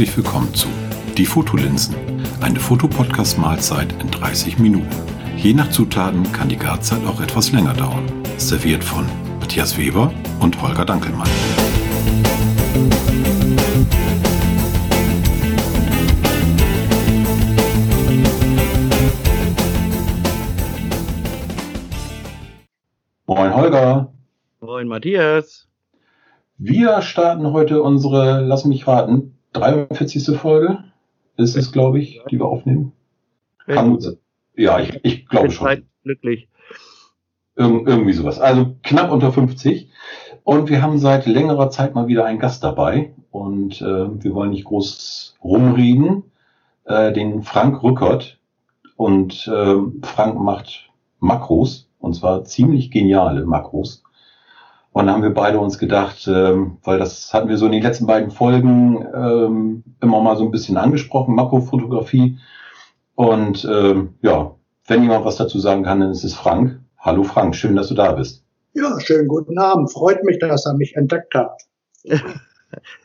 Herzlich willkommen zu Die Fotolinsen, eine Fotopodcast-Mahlzeit in 30 Minuten. Je nach Zutaten kann die Garzeit auch etwas länger dauern. Serviert von Matthias Weber und Holger Dankelmann. Moin Holger. Moin Matthias. Wir starten heute unsere, lass mich raten, 43. Folge ist es, glaube ich, die wir aufnehmen. Kann gut sein. Ja, ich, ich glaube schon. Glücklich. Ir irgendwie sowas. Also knapp unter 50. Und wir haben seit längerer Zeit mal wieder einen Gast dabei. Und äh, wir wollen nicht groß rumreden. Äh, den Frank Rückert. Und äh, Frank macht Makros. Und zwar ziemlich geniale Makros. Und dann haben wir beide uns gedacht, ähm, weil das hatten wir so in den letzten beiden Folgen ähm, immer mal so ein bisschen angesprochen, Makrofotografie. Und ähm, ja, wenn jemand was dazu sagen kann, dann ist es Frank. Hallo Frank, schön, dass du da bist. Ja, schönen guten Abend. Freut mich, dass er mich entdeckt hat.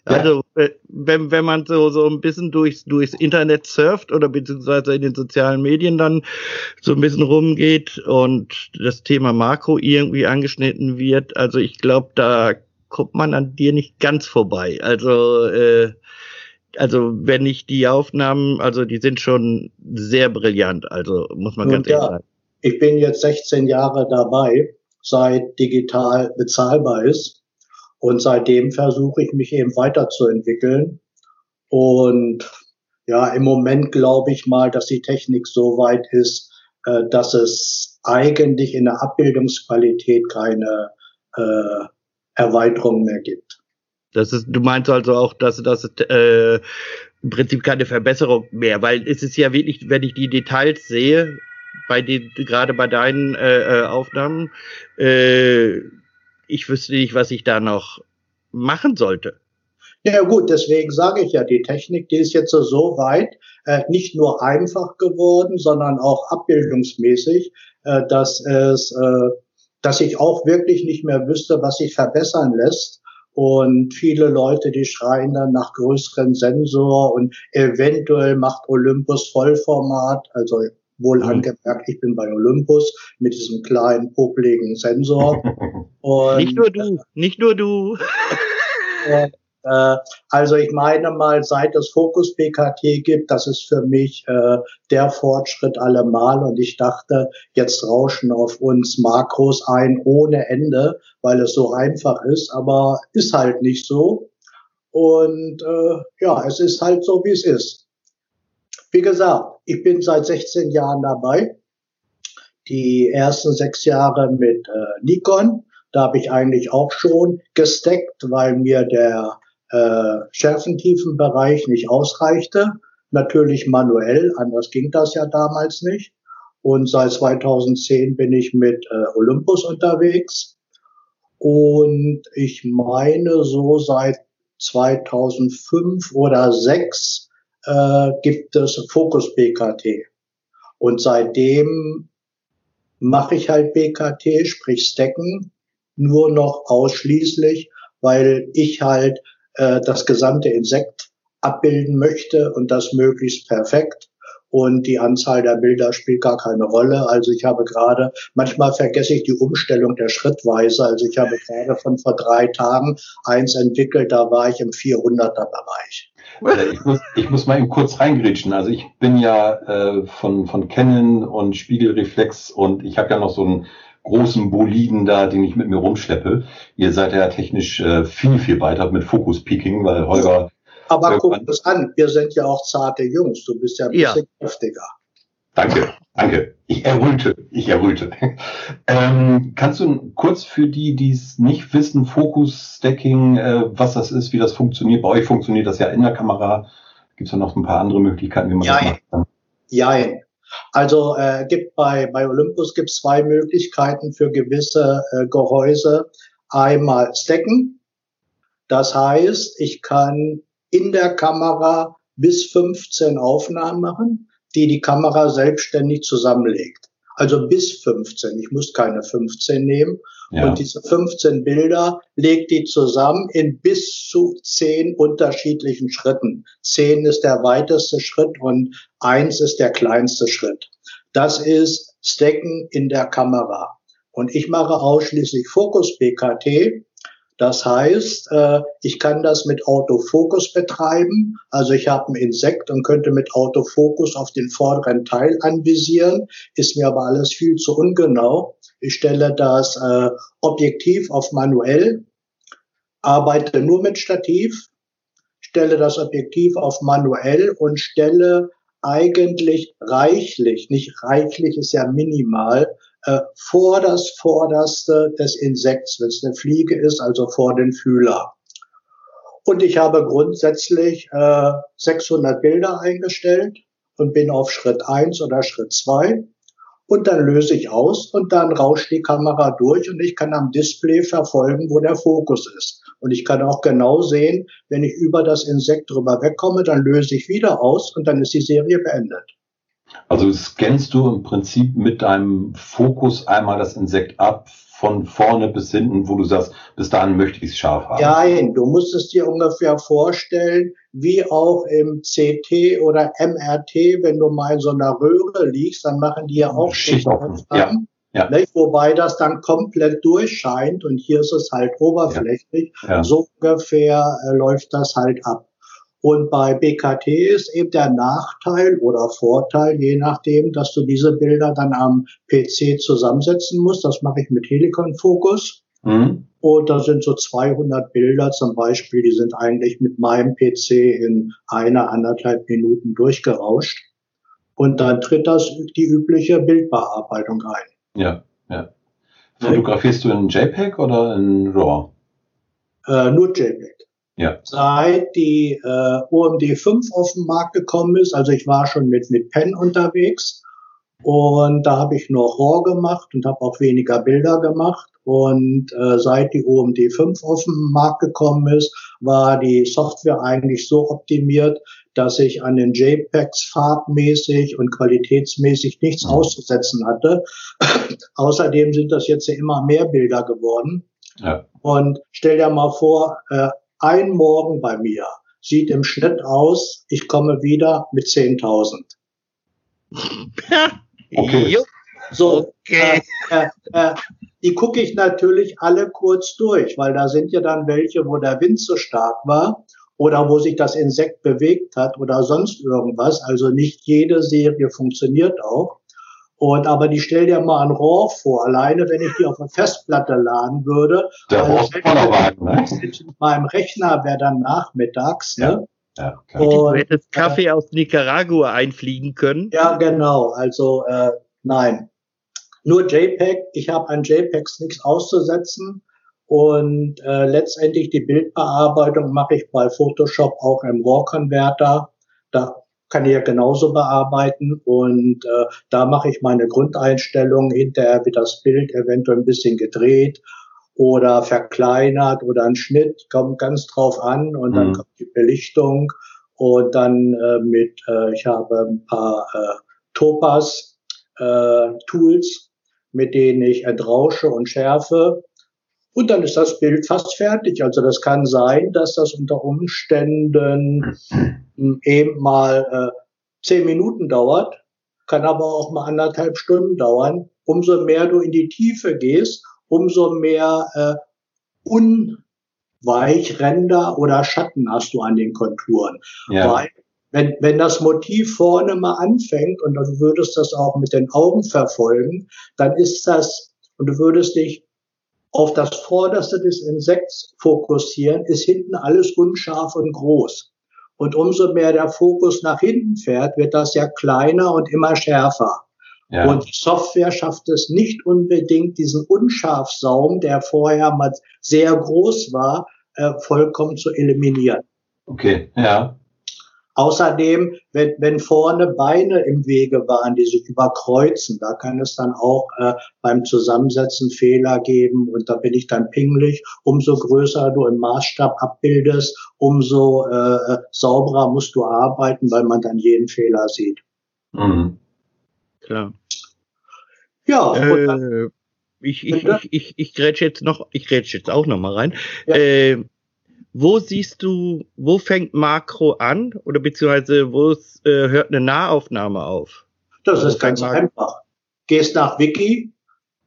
Also, äh, wenn, wenn man so, so ein bisschen durchs, durchs Internet surft oder beziehungsweise in den sozialen Medien dann so ein bisschen rumgeht und das Thema Makro irgendwie angeschnitten wird, also ich glaube, da kommt man an dir nicht ganz vorbei. Also, äh, also wenn ich die Aufnahmen, also die sind schon sehr brillant, also muss man Nun, ganz ehrlich ja, sagen. Ich bin jetzt 16 Jahre dabei, seit digital bezahlbar ist. Und seitdem versuche ich mich eben weiterzuentwickeln. Und ja, im Moment glaube ich mal, dass die Technik so weit ist, äh, dass es eigentlich in der Abbildungsqualität keine äh, Erweiterung mehr gibt. Das ist, du meinst also auch, dass das äh, im Prinzip keine Verbesserung mehr, weil es ist ja wirklich, wenn ich die Details sehe, bei den, gerade bei deinen äh, äh Aufnahmen, äh, ich wüsste nicht, was ich da noch machen sollte. Ja gut, deswegen sage ich ja, die Technik, die ist jetzt so weit, äh, nicht nur einfach geworden, sondern auch abbildungsmäßig, äh, dass es, äh, dass ich auch wirklich nicht mehr wüsste, was sich verbessern lässt. Und viele Leute, die schreien dann nach größeren Sensor und eventuell macht Olympus Vollformat, also Wohl mhm. angemerkt, ich bin bei Olympus mit diesem kleinen, popeligen Sensor. Und, nicht nur du, nicht nur du. äh, also ich meine mal, seit es Fokus PKT gibt, das ist für mich äh, der Fortschritt allemal. Und ich dachte, jetzt rauschen auf uns Makros ein ohne Ende, weil es so einfach ist. Aber ist halt nicht so. Und äh, ja, es ist halt so, wie es ist. Wie gesagt, ich bin seit 16 Jahren dabei. Die ersten sechs Jahre mit äh, Nikon. Da habe ich eigentlich auch schon gesteckt, weil mir der äh, Schärfentiefenbereich nicht ausreichte. Natürlich manuell, anders ging das ja damals nicht. Und seit 2010 bin ich mit äh, Olympus unterwegs. Und ich meine, so seit 2005 oder 2006 äh, gibt es Fokus BKT. Und seitdem mache ich halt BKT, sprich Stacken, nur noch ausschließlich, weil ich halt äh, das gesamte Insekt abbilden möchte und das möglichst perfekt. Und die Anzahl der Bilder spielt gar keine Rolle. Also ich habe gerade, manchmal vergesse ich die Umstellung der Schrittweise. Also ich habe gerade von vor drei Tagen eins entwickelt, da war ich im 400er Bereich. Äh, ich, muss, ich muss mal eben kurz reingrätschen. Also ich bin ja äh, von, von Canon und Spiegelreflex und ich habe ja noch so einen großen Boliden da, den ich mit mir rumschleppe. Ihr seid ja technisch äh, viel, viel weiter mit Focus Peaking, weil Holger. Aber guck das an, wir sind ja auch zarte Jungs. Du bist ja ein bisschen ja. kräftiger. Danke, danke. Ich erröte, ich erröte. Ähm, kannst du kurz für die, die es nicht wissen, Focus Stacking, äh, was das ist, wie das funktioniert? Bei euch funktioniert das ja in der Kamera. Gibt es ja noch ein paar andere Möglichkeiten, wie man Jein. das machen kann? Jein. Also äh, gibt bei, bei Olympus gibt es zwei Möglichkeiten für gewisse äh, Gehäuse. Einmal Stacken. Das heißt, ich kann in der Kamera bis 15 Aufnahmen machen die die Kamera selbstständig zusammenlegt. Also bis 15. Ich muss keine 15 nehmen. Ja. Und diese 15 Bilder legt die zusammen in bis zu zehn unterschiedlichen Schritten. Zehn ist der weiteste Schritt und eins ist der kleinste Schritt. Das ist Stacken in der Kamera. Und ich mache ausschließlich Fokus BKT. Das heißt, äh, ich kann das mit Autofokus betreiben. Also ich habe ein Insekt und könnte mit Autofokus auf den vorderen Teil anvisieren, ist mir aber alles viel zu ungenau. Ich stelle das äh, Objektiv auf manuell, arbeite nur mit Stativ, stelle das Objektiv auf manuell und stelle eigentlich reichlich, nicht reichlich ist ja minimal, äh, vor das Vorderste des Insekts, wenn es eine Fliege ist, also vor den Fühler. Und ich habe grundsätzlich äh, 600 Bilder eingestellt und bin auf Schritt eins oder Schritt zwei Und dann löse ich aus und dann rauscht die Kamera durch und ich kann am Display verfolgen, wo der Fokus ist. Und ich kann auch genau sehen, wenn ich über das Insekt drüber wegkomme, dann löse ich wieder aus und dann ist die Serie beendet. Also scannst du im Prinzip mit deinem Fokus einmal das Insekt ab, von vorne bis hinten, wo du sagst, bis dahin möchte ich es scharf haben. Nein, du musst es dir ungefähr vorstellen, wie auch im CT oder MRT, wenn du mal in so einer Röhre liegst, dann machen die ja auch Schicht offen. Ja. Ja. Wobei das dann komplett durchscheint und hier ist es halt oberflächlich. Ja. Ja. So ungefähr äh, läuft das halt ab. Und bei BKT ist eben der Nachteil oder Vorteil, je nachdem, dass du diese Bilder dann am PC zusammensetzen musst. Das mache ich mit Helicon Focus. Mhm. Und da sind so 200 Bilder zum Beispiel, die sind eigentlich mit meinem PC in einer, anderthalb Minuten durchgerauscht. Und dann tritt das die übliche Bildbearbeitung ein. Ja, ja. Fotografierst du in JPEG oder in RAW? Äh, nur JPEG. Ja. Seit die äh, OMD 5 auf den Markt gekommen ist, also ich war schon mit, mit Pen unterwegs und da habe ich noch RAW gemacht und habe auch weniger Bilder gemacht. Und äh, seit die OMD 5 auf den Markt gekommen ist, war die Software eigentlich so optimiert, dass ich an den JPEGs farbmäßig und qualitätsmäßig nichts mhm. auszusetzen hatte. Außerdem sind das jetzt ja immer mehr Bilder geworden. Ja. Und stell dir mal vor, äh, ein Morgen bei mir sieht im Schnitt aus, ich komme wieder mit 10.000. okay. So, okay. Äh, äh, äh, die gucke ich natürlich alle kurz durch, weil da sind ja dann welche, wo der Wind so stark war oder wo sich das Insekt bewegt hat oder sonst irgendwas. Also nicht jede Serie funktioniert auch. Und aber die stell dir mal ein Rohr vor, alleine wenn ich die auf eine Festplatte laden würde. Der also Rohrwagen, ne? Mit meinem Rechner wäre dann nachmittags, ja. ne? Ja, okay. Und, du hättest Kaffee äh, aus Nicaragua einfliegen können. Ja, genau. Also äh, nein. Nur JPEG. Ich habe an JPEGs nichts auszusetzen. Und äh, letztendlich die Bildbearbeitung mache ich bei Photoshop auch im RAW-Converter. Da kann ich ja genauso bearbeiten und äh, da mache ich meine Grundeinstellungen. Hinterher wird das Bild eventuell ein bisschen gedreht oder verkleinert oder ein Schnitt, kommt ganz drauf an und dann mhm. kommt die Belichtung und dann äh, mit, äh, ich habe ein paar äh, Topas äh, Tools, mit denen ich entrausche und schärfe und dann ist das Bild fast fertig. Also das kann sein, dass das unter Umständen eben mal äh, zehn Minuten dauert, kann aber auch mal anderthalb Stunden dauern. Umso mehr du in die Tiefe gehst, umso mehr äh, Unweichränder oder Schatten hast du an den Konturen. Ja. Weil wenn, wenn das Motiv vorne mal anfängt und du würdest das auch mit den Augen verfolgen, dann ist das, und du würdest dich auf das Vorderste des Insekts fokussieren, ist hinten alles unscharf und groß. Und umso mehr der Fokus nach hinten fährt, wird das ja kleiner und immer schärfer. Ja. Und Software schafft es nicht unbedingt, diesen Unscharfsaum, der vorher mal sehr groß war, äh, vollkommen zu eliminieren. Okay, ja. Außerdem, wenn, wenn vorne Beine im Wege waren, die sich überkreuzen, da kann es dann auch äh, beim Zusammensetzen Fehler geben und da bin ich dann pingelig. Umso größer du im Maßstab abbildest, umso äh, sauberer musst du arbeiten, weil man dann jeden Fehler sieht. Mhm. Klar. Ja, äh, Ich, ich, ich, ich, ich grätsch jetzt noch, ich grätsch jetzt auch noch mal rein. Ja. Äh, wo siehst du, wo fängt Makro an oder beziehungsweise wo äh, hört eine Nahaufnahme auf? Das wo ist ganz Makro? einfach. Gehst nach Wiki,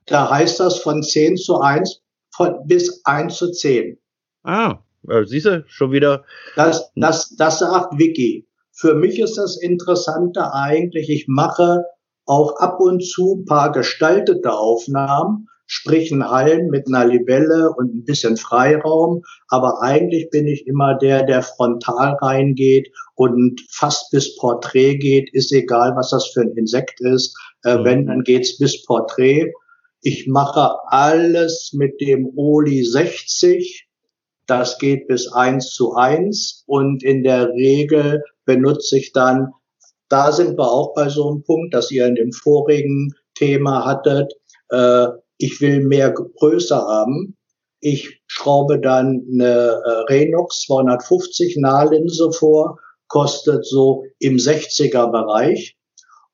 da heißt das von 10 zu 1 von, bis 1 zu 10. Ah, siehst du, schon wieder. Das, das, das sagt Wiki. Für mich ist das Interessante eigentlich, ich mache auch ab und zu ein paar gestaltete Aufnahmen, sprich ein Hallen mit einer Libelle und ein bisschen Freiraum. Aber eigentlich bin ich immer der, der frontal reingeht und fast bis Porträt geht. Ist egal, was das für ein Insekt ist. Äh, mhm. Wenn, dann geht's bis Porträt. Ich mache alles mit dem Oli 60. Das geht bis eins zu eins und in der Regel benutze ich dann da sind wir auch bei so einem Punkt, dass ihr in dem vorigen Thema hattet, äh, ich will mehr Größe haben. Ich schraube dann eine äh, Renox 250 Nahlinse vor, kostet so im 60er Bereich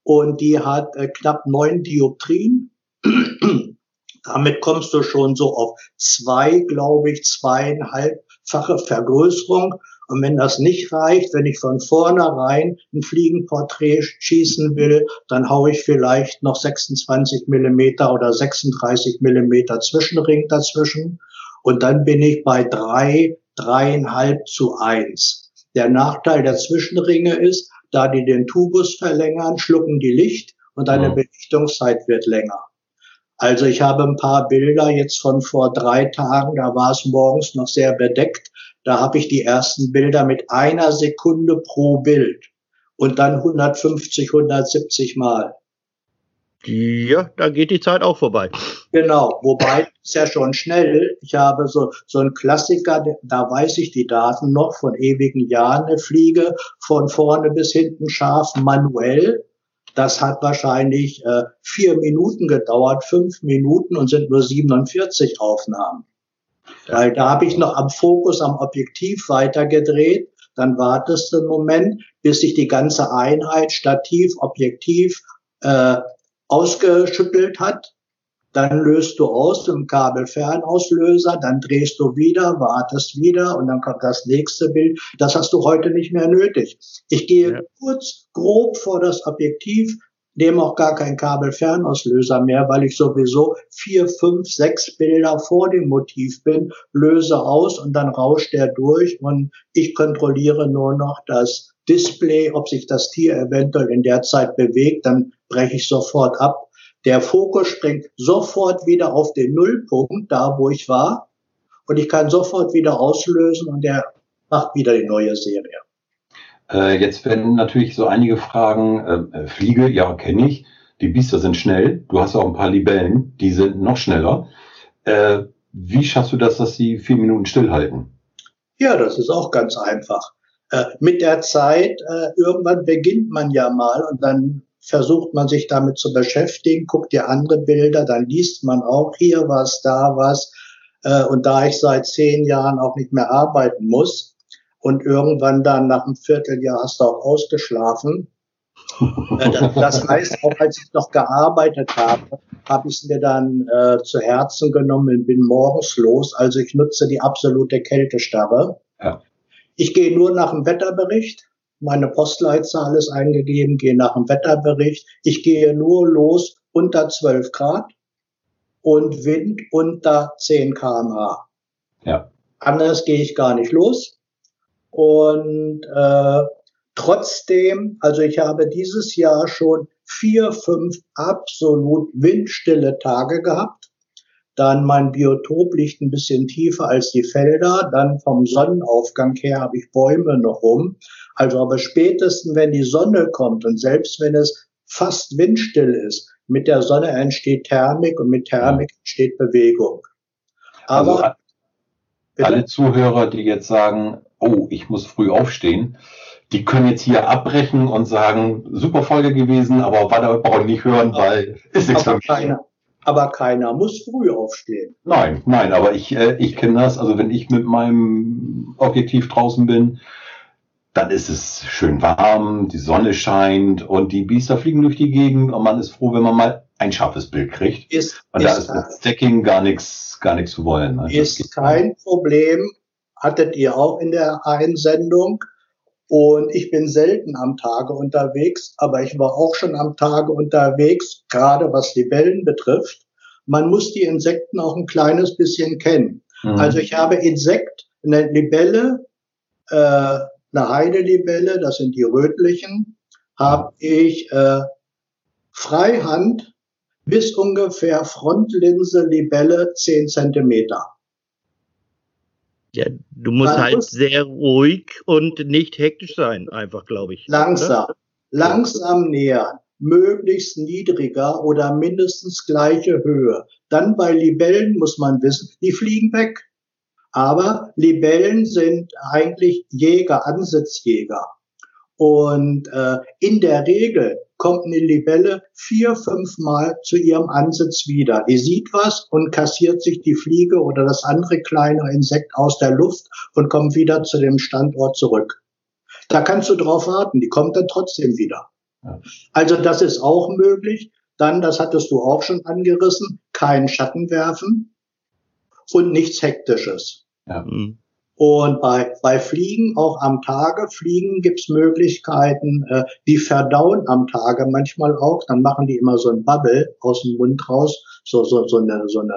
und die hat äh, knapp neun Dioptrien. Damit kommst du schon so auf zwei, glaube ich, zweieinhalbfache Vergrößerung und wenn das nicht reicht, wenn ich von vornherein ein Fliegenporträt schießen will, dann haue ich vielleicht noch 26 Millimeter oder 36 Millimeter Zwischenring dazwischen. Und dann bin ich bei drei, dreieinhalb zu eins. Der Nachteil der Zwischenringe ist, da die den Tubus verlängern, schlucken die Licht und deine ja. Belichtungszeit wird länger. Also ich habe ein paar Bilder jetzt von vor drei Tagen, da war es morgens noch sehr bedeckt. Da habe ich die ersten Bilder mit einer Sekunde pro Bild und dann 150, 170 Mal. Ja, da geht die Zeit auch vorbei. Genau, wobei ist ja schon schnell. Ich habe so, so einen Klassiker, da weiß ich die Daten noch von ewigen Jahren, eine Fliege von vorne bis hinten scharf manuell. Das hat wahrscheinlich äh, vier Minuten gedauert, fünf Minuten und sind nur 47 Aufnahmen. Weil da habe ich noch am Fokus, am Objektiv weitergedreht. Dann wartest du einen Moment, bis sich die ganze Einheit Stativ, Objektiv äh, ausgeschüttelt hat. Dann löst du aus im Kabelfernauslöser, dann drehst du wieder, wartest wieder und dann kommt das nächste Bild. Das hast du heute nicht mehr nötig. Ich gehe ja. kurz grob vor das Objektiv, nehme auch gar keinen Kabelfernauslöser mehr, weil ich sowieso vier, fünf, sechs Bilder vor dem Motiv bin, löse aus und dann rauscht der durch und ich kontrolliere nur noch das Display, ob sich das Tier eventuell in der Zeit bewegt, dann breche ich sofort ab. Der Fokus springt sofort wieder auf den Nullpunkt, da wo ich war, und ich kann sofort wieder auslösen und der macht wieder die neue Serie. Äh, jetzt werden natürlich so einige Fragen, äh, äh, Fliege, ja, kenne ich. Die Biester sind schnell. Du hast auch ein paar Libellen, die sind noch schneller. Äh, wie schaffst du das, dass sie vier Minuten stillhalten? Ja, das ist auch ganz einfach. Äh, mit der Zeit, äh, irgendwann beginnt man ja mal und dann versucht man sich damit zu beschäftigen, guckt dir andere Bilder, dann liest man auch hier was, da was. Äh, und da ich seit zehn Jahren auch nicht mehr arbeiten muss, und irgendwann dann nach einem Vierteljahr hast du auch ausgeschlafen. Äh, das heißt, auch als ich noch gearbeitet habe, habe ich es mir dann äh, zu Herzen genommen und bin morgens los. Also ich nutze die absolute Kältestarre. Ja. Ich gehe nur nach dem Wetterbericht. Meine Postleitzahl ist eingegeben, gehe nach dem Wetterbericht. Ich gehe nur los unter 12 Grad und Wind unter 10 kmh. Ja. Anders gehe ich gar nicht los. Und äh, trotzdem, also ich habe dieses Jahr schon vier, fünf absolut windstille Tage gehabt. Dann mein Biotop liegt ein bisschen tiefer als die Felder. Dann vom Sonnenaufgang her habe ich Bäume noch rum. Also aber spätestens, wenn die Sonne kommt und selbst wenn es fast windstill ist, mit der Sonne entsteht Thermik und mit Thermik entsteht Bewegung. Aber also, alle Zuhörer, die jetzt sagen, oh, ich muss früh aufstehen, die können jetzt hier abbrechen und sagen, super Folge gewesen, aber weiter brauche ich nicht hören, weil ist nichts aber keiner, aber keiner muss früh aufstehen. Nein, nein, aber ich, äh, ich kenne das. Also wenn ich mit meinem Objektiv draußen bin, dann ist es schön warm, die Sonne scheint und die Biester fliegen durch die Gegend und man ist froh, wenn man mal ein scharfes Bild kriegt. Ist, Und da ist mit Stacking gar nichts, gar nichts zu wollen. Ne? Ist kein Problem. Hattet ihr auch in der Einsendung. Und ich bin selten am Tage unterwegs, aber ich war auch schon am Tage unterwegs, gerade was Libellen betrifft. Man muss die Insekten auch ein kleines bisschen kennen. Mhm. Also ich habe Insekt, eine Libelle, äh, eine Heidelibelle, das sind die rötlichen, habe ich äh, Freihand bis ungefähr Frontlinse Libelle 10 Zentimeter. Ja, du musst halt muss sehr ruhig und nicht hektisch sein, einfach, glaube ich. Langsam, oder? langsam nähern, möglichst niedriger oder mindestens gleiche Höhe. Dann bei Libellen muss man wissen, die fliegen weg. Aber Libellen sind eigentlich Jäger, Ansitzjäger. Und äh, in der Regel kommt eine Libelle vier, fünf Mal zu ihrem Ansitz wieder. Die sieht was und kassiert sich die Fliege oder das andere kleine Insekt aus der Luft und kommt wieder zu dem Standort zurück. Da kannst du drauf warten, die kommt dann trotzdem wieder. Also das ist auch möglich. Dann, das hattest du auch schon angerissen, keinen Schatten werfen und nichts Hektisches. Ja. Mhm. Und bei, bei Fliegen auch am Tage, Fliegen gibt's Möglichkeiten, äh, die verdauen am Tage manchmal auch, dann machen die immer so ein Bubble aus dem Mund raus, so, so, so eine, so eine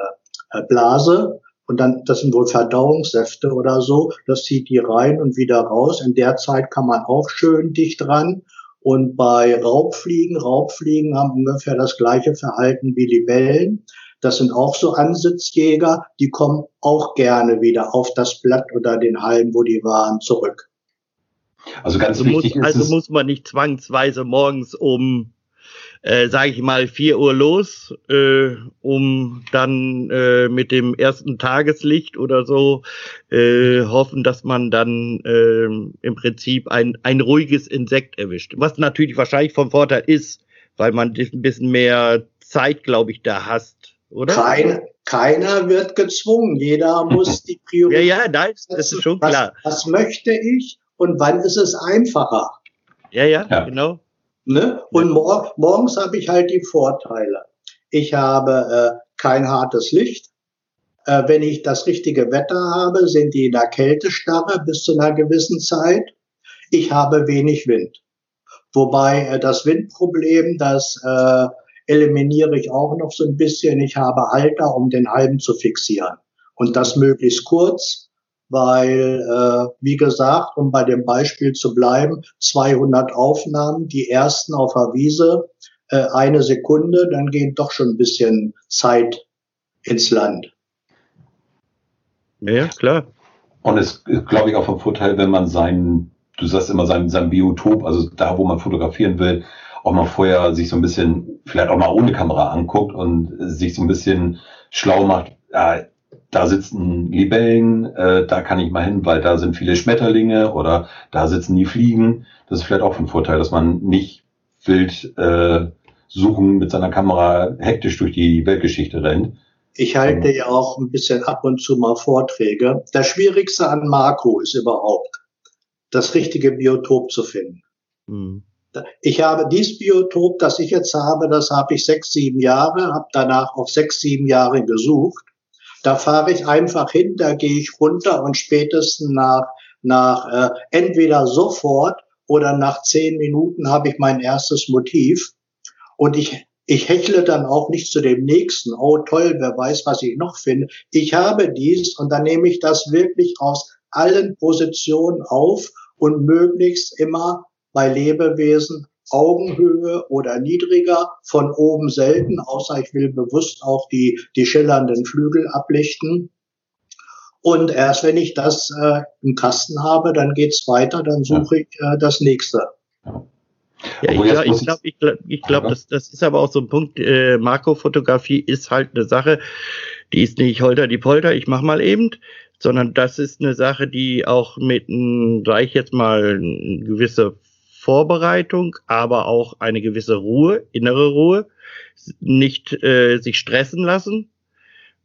äh, Blase. Und dann, das sind wohl Verdauungssäfte oder so, das zieht die rein und wieder raus. In der Zeit kann man auch schön dicht ran. Und bei Raubfliegen, Raubfliegen haben ungefähr das gleiche Verhalten wie Libellen. Das sind auch so Ansitzjäger, die kommen auch gerne wieder auf das Blatt oder den Halm, wo die waren, zurück. Also ganz also wichtig muss, ist Also muss man nicht zwangsweise morgens um, äh, sage ich mal, vier Uhr los, äh, um dann äh, mit dem ersten Tageslicht oder so äh, hoffen, dass man dann äh, im Prinzip ein, ein ruhiges Insekt erwischt. Was natürlich wahrscheinlich vom Vorteil ist, weil man ein bisschen mehr Zeit, glaube ich, da hast oder? Kein, keiner wird gezwungen. Jeder muss die Priorität. ja, ja, nein, das ist schon klar. Was, was möchte ich und wann ist es einfacher? Ja, ja, ja. genau. Ne? Und mor morgens habe ich halt die Vorteile. Ich habe äh, kein hartes Licht. Äh, wenn ich das richtige Wetter habe, sind die in der Kältestarre bis zu einer gewissen Zeit. Ich habe wenig Wind. Wobei äh, das Windproblem, das äh, eliminiere ich auch noch so ein bisschen. Ich habe Halter, um den Halm zu fixieren. Und das möglichst kurz, weil, äh, wie gesagt, um bei dem Beispiel zu bleiben, 200 Aufnahmen, die ersten auf der Wiese, äh, eine Sekunde, dann geht doch schon ein bisschen Zeit ins Land. Ja, klar. Und es ist, glaube ich, auch vom Vorteil, wenn man sein, du sagst immer sein, sein Biotop, also da, wo man fotografieren will, auch mal vorher sich so ein bisschen, vielleicht auch mal ohne Kamera anguckt und sich so ein bisschen schlau macht, ja, da sitzen Libellen, äh, da kann ich mal hin, weil da sind viele Schmetterlinge oder da sitzen die Fliegen. Das ist vielleicht auch ein Vorteil, dass man nicht wild äh, suchen mit seiner Kamera hektisch durch die Weltgeschichte rennt. Ich halte ja auch ein bisschen ab und zu mal Vorträge. Das Schwierigste an Makro ist überhaupt, das richtige Biotop zu finden. Mhm. Ich habe dieses Biotop, das ich jetzt habe, das habe ich sechs, sieben Jahre, habe danach auch sechs, sieben Jahre gesucht. Da fahre ich einfach hin, da gehe ich runter und spätestens nach, nach äh, entweder sofort oder nach zehn Minuten habe ich mein erstes Motiv. Und ich, ich hechle dann auch nicht zu dem nächsten. Oh toll, wer weiß, was ich noch finde. Ich habe dies und dann nehme ich das wirklich aus allen Positionen auf und möglichst immer bei Lebewesen Augenhöhe oder niedriger, von oben selten, außer ich will bewusst auch die, die schillernden Flügel ablichten. Und erst wenn ich das äh, im Kasten habe, dann geht's weiter, dann suche ich äh, das nächste. Ja, ich glaube, ich glaube, ich glaub, ich glaub, das, das ist aber auch so ein Punkt, äh, Makrofotografie ist halt eine Sache, die ist nicht holter die Polter, ich mach mal eben, sondern das ist eine Sache, die auch mit, sag ich jetzt mal, eine gewisse Vorbereitung, aber auch eine gewisse Ruhe, innere Ruhe, nicht äh, sich stressen lassen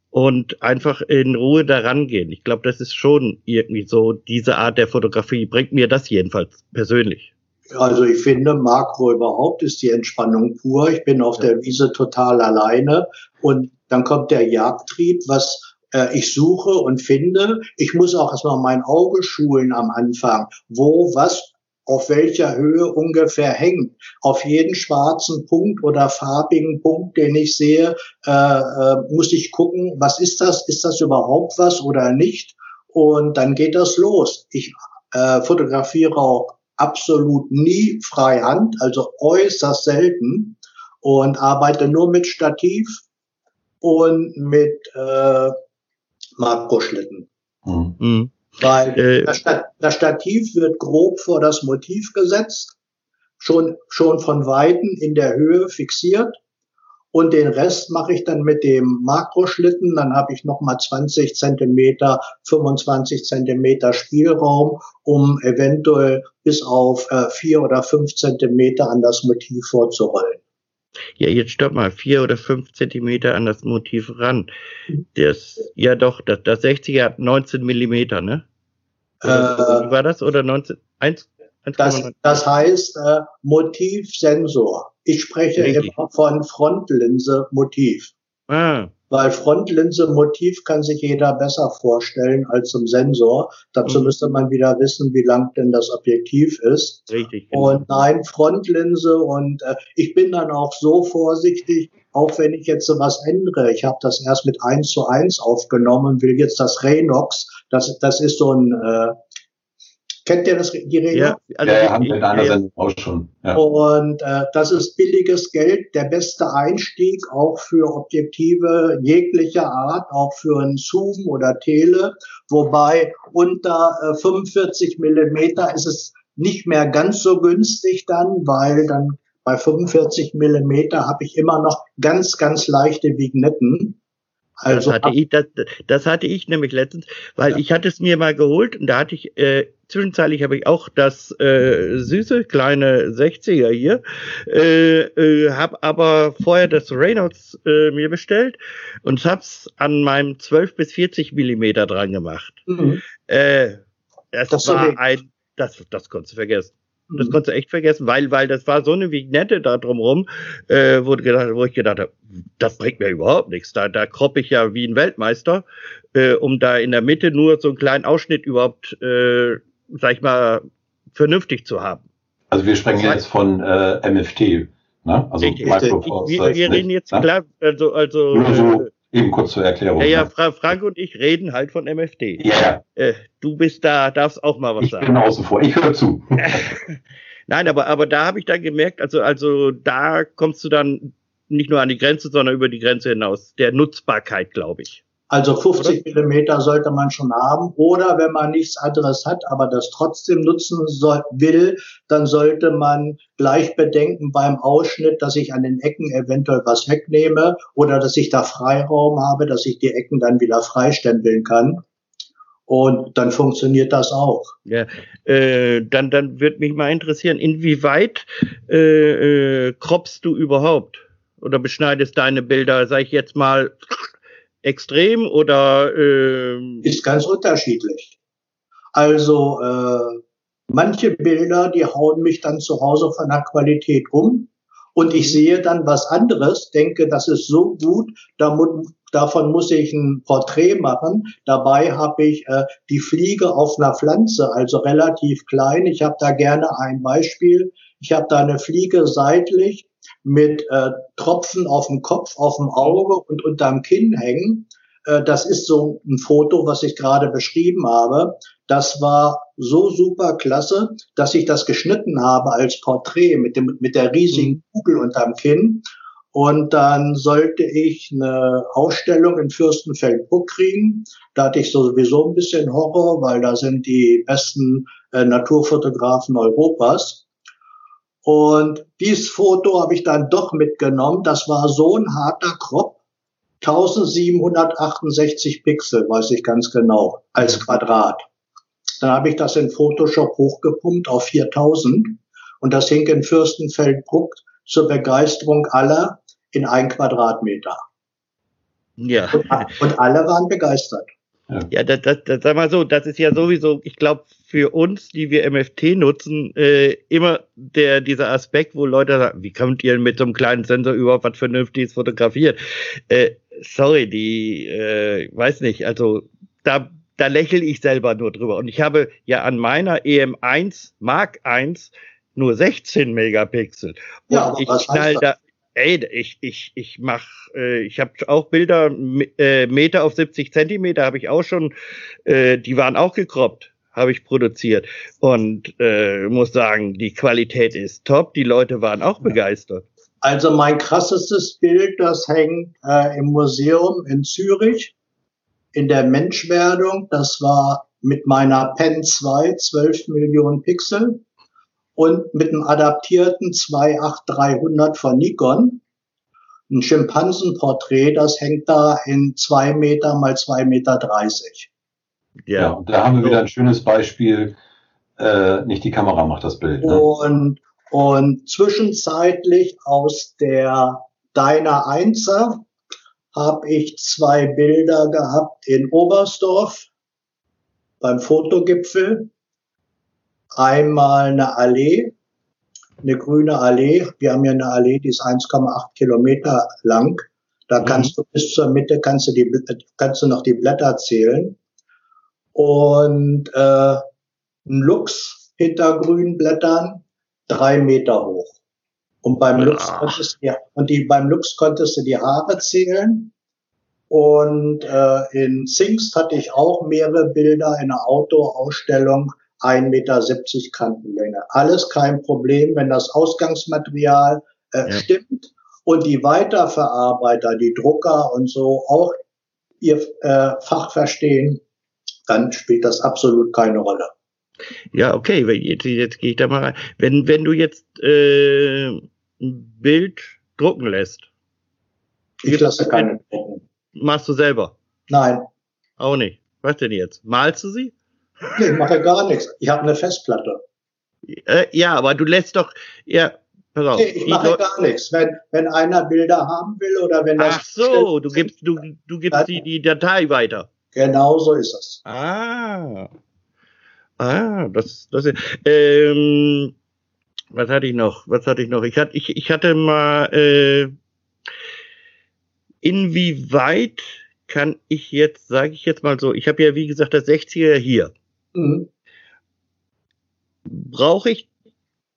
und einfach in Ruhe daran gehen. Ich glaube, das ist schon irgendwie so diese Art der Fotografie, bringt mir das jedenfalls persönlich. Also ich finde, Makro überhaupt ist die Entspannung pur. Ich bin auf der Wiese total alleine und dann kommt der Jagdtrieb, was äh, ich suche und finde. Ich muss auch erstmal mein Auge schulen am Anfang, wo was auf welcher Höhe ungefähr hängt. Auf jeden schwarzen Punkt oder farbigen Punkt, den ich sehe, äh, äh, muss ich gucken, was ist das? Ist das überhaupt was oder nicht? Und dann geht das los. Ich äh, fotografiere auch absolut nie freihand, also äußerst selten und arbeite nur mit Stativ und mit äh, Makroschlitten. Mhm. Weil äh, das, das, Stativ wird grob vor das Motiv gesetzt, schon, schon von Weitem in der Höhe fixiert und den Rest mache ich dann mit dem Makroschlitten. Dann habe ich nochmal 20 Zentimeter, 25 Zentimeter Spielraum, um eventuell bis auf äh, vier oder fünf Zentimeter an das Motiv vorzurollen. Ja, jetzt stopp mal, vier oder fünf Zentimeter an das Motiv ran. Das, ja doch, das, das 60er hat 19 Millimeter, ne? Oder, äh, wie war das? Oder 19, 1, 1, das, das heißt äh, Motivsensor. Ich spreche Richtig. immer von Frontlinse-Motiv. Ah. Weil Frontlinse-Motiv kann sich jeder besser vorstellen als zum Sensor. Dazu mhm. müsste man wieder wissen, wie lang denn das Objektiv ist. Richtig. Genau. Und nein, Frontlinse und äh, ich bin dann auch so vorsichtig, auch wenn ich jetzt sowas ändere. Ich habe das erst mit eins zu eins aufgenommen, will jetzt das Renox, das, das ist so ein äh, Kennt ihr das, die Regel? Ja, also ja, haben wir in einer Sendung auch schon. Ja. Und äh, das ist billiges Geld, der beste Einstieg auch für Objektive jeglicher Art, auch für ein Zoom oder Tele, wobei unter äh, 45 Millimeter ist es nicht mehr ganz so günstig dann, weil dann bei 45 Millimeter habe ich immer noch ganz, ganz leichte Vignetten. Also das hatte, ich, das, das hatte ich nämlich letztens, weil ja. ich hatte es mir mal geholt und da hatte ich, äh, zwischenzeitlich habe ich auch das äh, süße kleine 60er hier, äh, äh, habe aber vorher das Reynolds äh, mir bestellt und hab's an meinem 12 bis 40 Millimeter dran gemacht. Mhm. Äh, das, das war ein, das, das konntest du vergessen. Das mhm. konntest du echt vergessen, weil, weil das war so eine Vignette da drumrum, äh, wo, gedacht, wo ich gedacht habe, das bringt mir überhaupt nichts. Da, da kropp ich ja wie ein Weltmeister, äh, um da in der Mitte nur so einen kleinen Ausschnitt überhaupt, äh, sag ich mal, vernünftig zu haben. Also wir sprechen jetzt von äh, MFT, ne? Also Microsoft. Wir, wir reden jetzt ne? klar, also, also nur so, äh, Eben kurz zur Erklärung. Ja, ja, Fra Frank und ich reden halt von MFD. Ja. Äh, du bist da, darfst auch mal was ich sagen. Ich bin außen vor, ich höre zu. Nein, aber, aber da habe ich dann gemerkt, also, also da kommst du dann nicht nur an die Grenze, sondern über die Grenze hinaus. Der Nutzbarkeit, glaube ich. Also 50 Oder? Millimeter sollte man schon haben. Oder wenn man nichts anderes hat, aber das trotzdem nutzen soll, will, dann sollte man gleich bedenken beim Ausschnitt, dass ich an den Ecken eventuell was wegnehme oder dass ich da Freiraum habe, dass ich die Ecken dann wieder freistempeln kann. Und dann funktioniert das auch. Ja, äh, dann, dann wird mich mal interessieren, inwieweit äh, äh, kroppst du überhaupt oder beschneidest deine Bilder, sag ich jetzt mal, extrem oder? Äh ist ganz unterschiedlich. Also äh, manche Bilder, die hauen mich dann zu Hause von der Qualität um und ich sehe dann was anderes, denke, das ist so gut, davon muss ich ein Porträt machen. Dabei habe ich äh, die Fliege auf einer Pflanze, also relativ klein. Ich habe da gerne ein Beispiel. Ich habe da eine Fliege seitlich mit äh, Tropfen auf dem Kopf, auf dem Auge und unterm Kinn hängen. Äh, das ist so ein Foto, was ich gerade beschrieben habe. Das war so super klasse, dass ich das geschnitten habe als Porträt mit, dem, mit der riesigen mhm. Kugel unterm Kinn. Und dann sollte ich eine Ausstellung in Fürstenfeldbruck kriegen. Da hatte ich sowieso ein bisschen Horror, weil da sind die besten äh, Naturfotografen Europas. Und dieses Foto habe ich dann doch mitgenommen. Das war so ein harter Crop. 1768 Pixel, weiß ich ganz genau, als Quadrat. Dann habe ich das in Photoshop hochgepumpt auf 4000 und das hing in Fürstenfeldbruck zur Begeisterung aller in ein Quadratmeter. Ja. Und, und alle waren begeistert. Ja, ja das, das, das, sag mal so, das ist ja sowieso, ich glaube, für uns, die wir MFT nutzen, äh, immer der dieser Aspekt, wo Leute sagen, wie könnt ihr mit so einem kleinen Sensor überhaupt was Vernünftiges fotografieren? Äh, sorry, die, äh, weiß nicht, also da, da lächle ich selber nur drüber. Und ich habe ja an meiner EM1 Mark 1 nur 16 Megapixel. Und ja, ich knall da, ey, ich, ich, ich mach, äh, ich habe auch Bilder, äh, Meter auf 70 Zentimeter habe ich auch schon, äh, die waren auch gekroppt habe ich produziert und äh, muss sagen, die Qualität ist top. Die Leute waren auch begeistert. Also mein krassestes Bild, das hängt äh, im Museum in Zürich in der Menschwerdung. Das war mit meiner Pen 2 12 Millionen Pixel und mit einem adaptierten 28300 von Nikon. Ein Schimpansenporträt, das hängt da in zwei Meter mal zwei Meter. dreißig. Ja, ja und da haben wir wieder ein schönes Beispiel. Äh, nicht die Kamera macht das Bild. Ne? Und, und zwischenzeitlich aus der Deiner Einser habe ich zwei Bilder gehabt in Oberstdorf beim Fotogipfel. Einmal eine Allee, eine grüne Allee. Wir haben ja eine Allee, die ist 1,8 Kilometer lang. Da mhm. kannst du bis zur Mitte kannst du die kannst du noch die Blätter zählen und äh, ein Luchs hinter grünen Blättern drei Meter hoch. Und beim ja. Luchs konntest ja, und die beim Luchs konntest du die Haare zählen. Und äh, in Zingst hatte ich auch mehrere Bilder in einer Outdoor-Ausstellung, 1,70 Meter Kantenlänge. Alles kein Problem, wenn das Ausgangsmaterial äh, ja. stimmt und die Weiterverarbeiter, die Drucker und so auch ihr äh, Fach verstehen, dann spielt das absolut keine Rolle. Ja, okay, jetzt, jetzt gehe ich da mal rein. Wenn, wenn du jetzt äh, ein Bild drucken lässt. Ich lasse keine drucken. Machst du selber? Nein. Auch nicht. Was denn jetzt? Malst du sie? Nee, ich mache gar nichts. Ich habe eine Festplatte. Äh, ja, aber du lässt doch, ja, pass auf. Nee, ich mache gar nichts. Wenn, wenn einer Bilder haben will oder wenn das. Ach so, du gibst, du, du gibst die, die Datei weiter. Genau so ist es. Ah. Ah, das, das ist, ähm, was hatte ich noch? Was hatte ich noch? Ich hatte, ich, ich hatte mal, äh, inwieweit kann ich jetzt, sage ich jetzt mal so, ich habe ja wie gesagt das 60er hier. Mhm. Brauche ich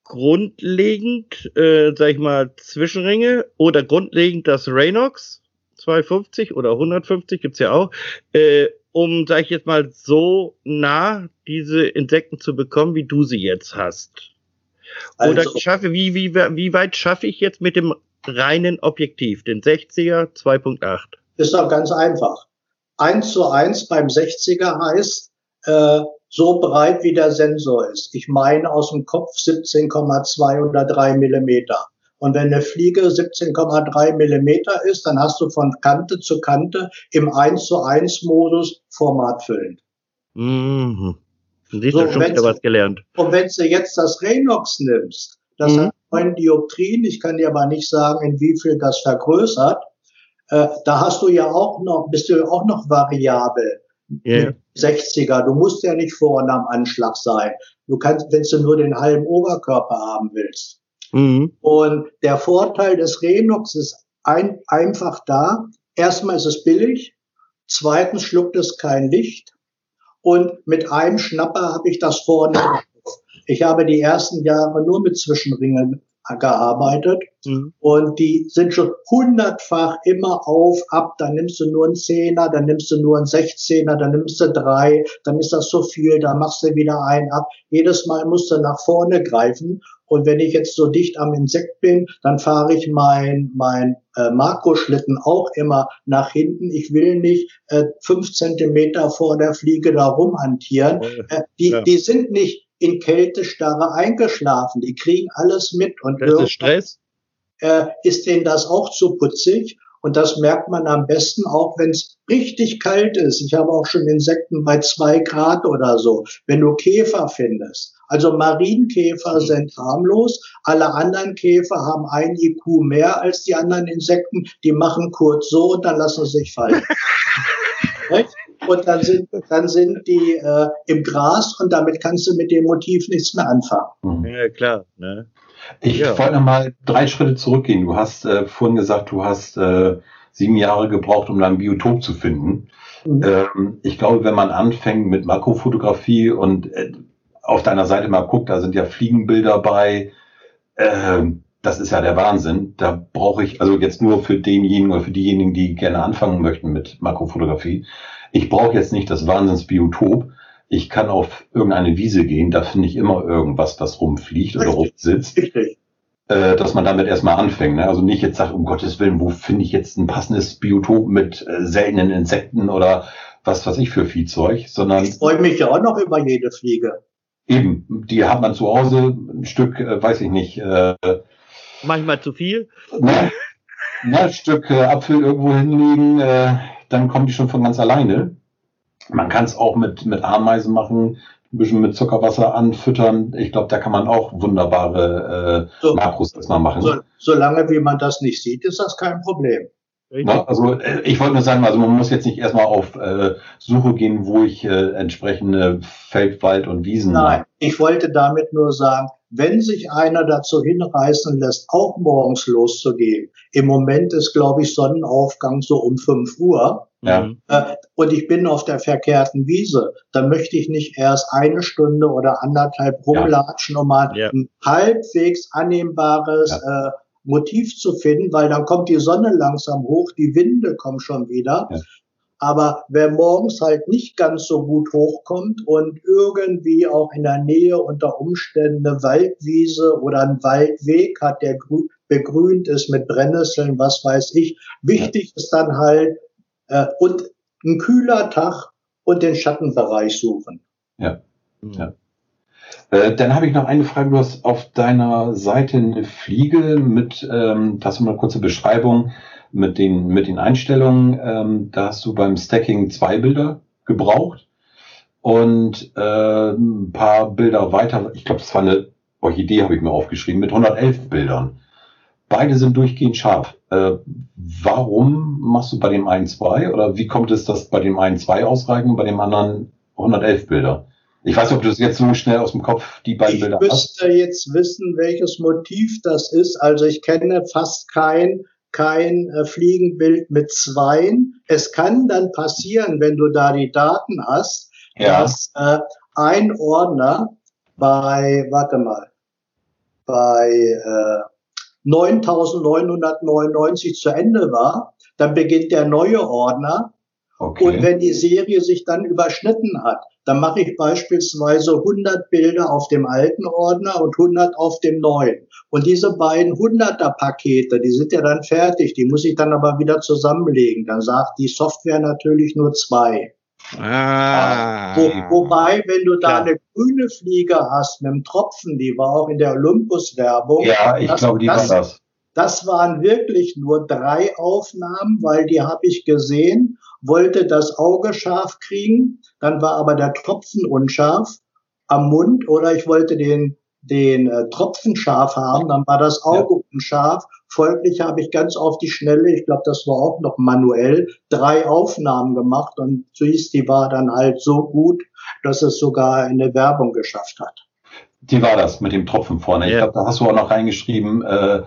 grundlegend, äh, sag ich mal, Zwischenringe oder grundlegend das Raynox? 250 oder 150 gibt's ja auch, äh, um, sag ich jetzt mal, so nah diese Insekten zu bekommen, wie du sie jetzt hast. Oder also, schaffe, wie, wie, wie weit schaffe ich jetzt mit dem reinen Objektiv, den 60er 2.8? Ist doch ganz einfach. 1 zu 1 beim 60er heißt, äh, so breit wie der Sensor ist. Ich meine aus dem Kopf 17,2 oder 3 Millimeter. Und wenn eine Fliege 17,3 Millimeter ist, dann hast du von Kante zu Kante im 1 zu 1 Modus formatfüllend. Mhm. Siehst so, du schon wieder was gelernt. Und wenn du jetzt das Renox nimmst, das mhm. hat 9 Dioptrien, ich kann dir aber nicht sagen, in wie viel das vergrößert, äh, da hast du ja auch noch, bist du auch noch variabel. Yeah. 60er. Du musst ja nicht vorne am Anschlag sein. Du kannst, wenn du nur den halben Oberkörper haben willst. Mhm. Und der Vorteil des Renox ist ein, einfach da. Erstmal ist es billig. Zweitens schluckt es kein Licht. Und mit einem Schnapper habe ich das vorne. Ich habe die ersten Jahre nur mit Zwischenringen gearbeitet mhm. und die sind schon hundertfach immer auf, ab, dann nimmst du nur einen Zehner, dann nimmst du nur einen Sechzehner, dann nimmst du drei, dann ist das so viel, dann machst du wieder einen ab. Jedes Mal musst du nach vorne greifen und wenn ich jetzt so dicht am Insekt bin, dann fahre ich mein, mein äh, Makroschlitten auch immer nach hinten. Ich will nicht äh, fünf Zentimeter vor der Fliege da rumhantieren. Äh, die, ja. die sind nicht in Kältestarre eingeschlafen. Die kriegen alles mit. Und das ist Stress. Äh, ist denen das auch zu putzig. Und das merkt man am besten auch, wenn es richtig kalt ist. Ich habe auch schon Insekten bei zwei Grad oder so. Wenn du Käfer findest, also Marienkäfer mhm. sind harmlos. Alle anderen Käfer haben ein IQ mehr als die anderen Insekten. Die machen kurz so und dann lassen sie sich fallen. und dann sind, dann sind die äh, im Gras und damit kannst du mit dem Motiv nichts mehr anfangen. Mhm. Ja, klar. Ne? Ich ja. wollte noch mal drei Schritte zurückgehen. Du hast äh, vorhin gesagt, du hast äh, sieben Jahre gebraucht, um dein Biotop zu finden. Mhm. Ähm, ich glaube, wenn man anfängt mit Makrofotografie und äh, auf deiner Seite mal guckt, da sind ja Fliegenbilder bei. Äh, das ist ja der Wahnsinn. Da brauche ich, also jetzt nur für denjenigen oder für diejenigen, die gerne anfangen möchten mit Makrofotografie. Ich brauche jetzt nicht das Wahnsinnsbiotop. Ich kann auf irgendeine Wiese gehen, da finde ich immer irgendwas, das rumfliegt oder rumsitzt. Richtig. Äh, dass man damit erstmal anfängt. Ne? Also nicht jetzt sagt, um Gottes Willen, wo finde ich jetzt ein passendes Biotop mit äh, seltenen Insekten oder was weiß ich für Viehzeug, sondern. Ich freue mich ja auch noch über jede Fliege. Eben, die hat man zu Hause, ein Stück, äh, weiß ich nicht. Äh, Manchmal zu viel. Ne, ne, ein Stück äh, Apfel irgendwo hinlegen, äh, dann kommen die schon von ganz alleine. Man kann es auch mit, mit Ameisen machen, ein bisschen mit Zuckerwasser anfüttern. Ich glaube, da kann man auch wunderbare äh, so, Makros erstmal machen. So, solange wie man das nicht sieht, ist das kein Problem. Na, also äh, ich wollte nur sagen, also man muss jetzt nicht erstmal auf äh, Suche gehen, wo ich äh, entsprechende Feld, Wald und Wiesen. Nein, ich wollte damit nur sagen, wenn sich einer dazu hinreißen lässt, auch morgens loszugehen. Im Moment ist, glaube ich, Sonnenaufgang so um 5 Uhr. Ja. Äh, und ich bin auf der verkehrten Wiese. Dann möchte ich nicht erst eine Stunde oder anderthalb rumlatschen, ja. um mal ja. ein halbwegs annehmbares äh, Motiv zu finden, weil dann kommt die Sonne langsam hoch, die Winde kommen schon wieder. Aber wer morgens halt nicht ganz so gut hochkommt und irgendwie auch in der Nähe unter Umständen eine Waldwiese oder einen Waldweg hat, der begrünt ist mit Brennnesseln, was weiß ich. Wichtig ist dann halt äh, und ein kühler Tag und den Schattenbereich suchen. Ja. ja. Äh, dann habe ich noch eine Frage. Du hast auf deiner Seite eine Fliege mit, ähm, hast du mal eine kurze Beschreibung mit den, mit den Einstellungen. Ähm, da hast du beim Stacking zwei Bilder gebraucht und äh, ein paar Bilder weiter. Ich glaube, das war eine Orchidee, habe ich mir aufgeschrieben, mit 111 Bildern. Beide sind durchgehend scharf. Äh, warum machst du bei dem einen zwei? Oder wie kommt es, dass bei dem einen zwei ausreichen und bei dem anderen 111 Bilder? Ich weiß nicht, ob du das jetzt so schnell aus dem Kopf die beiden ich Bilder hast. Ich müsste jetzt wissen, welches Motiv das ist. Also ich kenne fast kein kein äh, Fliegenbild mit Zweien. Es kann dann passieren, wenn du da die Daten hast, ja. dass äh, ein Ordner bei, warte mal, bei äh, 9999 zu Ende war, dann beginnt der neue Ordner. Okay. Und wenn die Serie sich dann überschnitten hat, dann mache ich beispielsweise 100 Bilder auf dem alten Ordner und 100 auf dem neuen. Und diese beiden 100er Pakete, die sind ja dann fertig, die muss ich dann aber wieder zusammenlegen. Dann sagt die Software natürlich nur zwei. Ah. Wo, wobei, wenn du da ja. eine grüne Fliege hast mit einem Tropfen, die war auch in der Olympus-Werbung. Ja, ich glaube, die das, war das. Das waren wirklich nur drei Aufnahmen, weil die habe ich gesehen wollte das Auge scharf kriegen, dann war aber der Tropfen unscharf am Mund oder ich wollte den, den äh, Tropfen scharf haben, dann war das Auge ja. unscharf. Folglich habe ich ganz auf die Schnelle, ich glaube, das war auch noch manuell, drei Aufnahmen gemacht und siehst, die war dann halt so gut, dass es sogar eine Werbung geschafft hat. Die war das mit dem Tropfen vorne. Ja. Ich glaube, da hast du auch noch reingeschrieben, äh,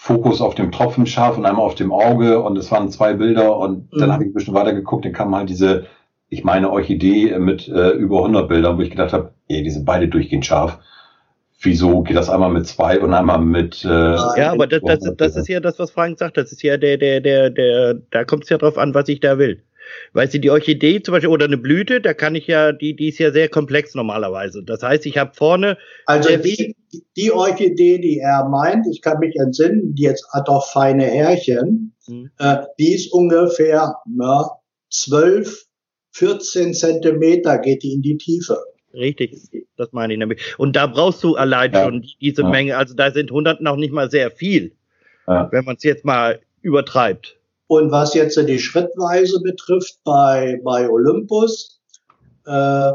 Fokus auf dem Tropfen scharf und einmal auf dem Auge und es waren zwei Bilder und mhm. dann habe ich ein bisschen weiter geguckt, dann kam halt diese, ich meine Orchidee mit äh, über 100 Bildern, wo ich gedacht habe, ey, die sind beide durchgehend scharf. Wieso geht das einmal mit zwei und einmal mit? Äh, ja, aber das, das, das ist ja das, was Frank sagt. Das ist ja der, der, der, der, da kommt es ja drauf an, was ich da will. Weißt du, die Orchidee zum Beispiel oder eine Blüte, da kann ich ja, die, die ist ja sehr komplex normalerweise. Das heißt, ich habe vorne. Also die, die Orchidee, die er meint, ich kann mich entsinnen, die jetzt hat auch feine Härchen, hm. äh, die ist ungefähr na, 12, 14 Zentimeter geht die in die Tiefe. Richtig, das meine ich nämlich. Und da brauchst du allein ja. schon diese ja. Menge. Also da sind 100 noch nicht mal sehr viel, ja. wenn man es jetzt mal übertreibt. Und was jetzt die Schrittweise betrifft bei, bei Olympus, äh,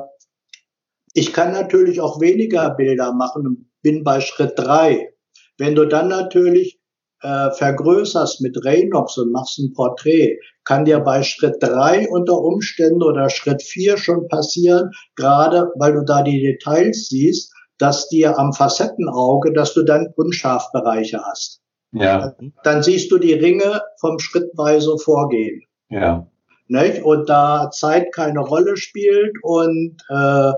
ich kann natürlich auch weniger Bilder machen und bin bei Schritt drei. Wenn du dann natürlich äh, vergrößerst mit Raynox und machst ein Porträt, kann dir bei Schritt drei unter Umständen oder Schritt vier schon passieren, gerade weil du da die Details siehst, dass dir am Facettenauge, dass du dann Unscharfbereiche hast. Ja. Dann siehst du die Ringe vom schrittweise Vorgehen. Ja. Nicht? Und da Zeit keine Rolle spielt und äh,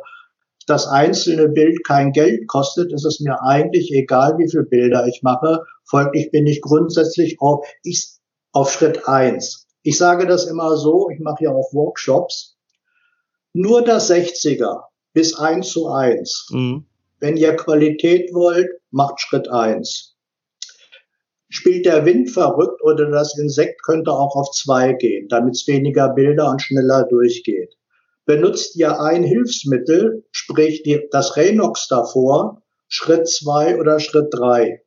das einzelne Bild kein Geld kostet, ist es mir eigentlich egal, wie viele Bilder ich mache. Folglich bin ich grundsätzlich auf, ich, auf Schritt eins. Ich sage das immer so, ich mache ja auch Workshops. Nur das 60er bis eins zu eins. Mhm. Wenn ihr Qualität wollt, macht Schritt eins. Spielt der Wind verrückt oder das Insekt könnte auch auf zwei gehen, damit es weniger Bilder und schneller durchgeht benutzt ihr ein Hilfsmittel, sprich das Renox davor, Schritt zwei oder Schritt drei.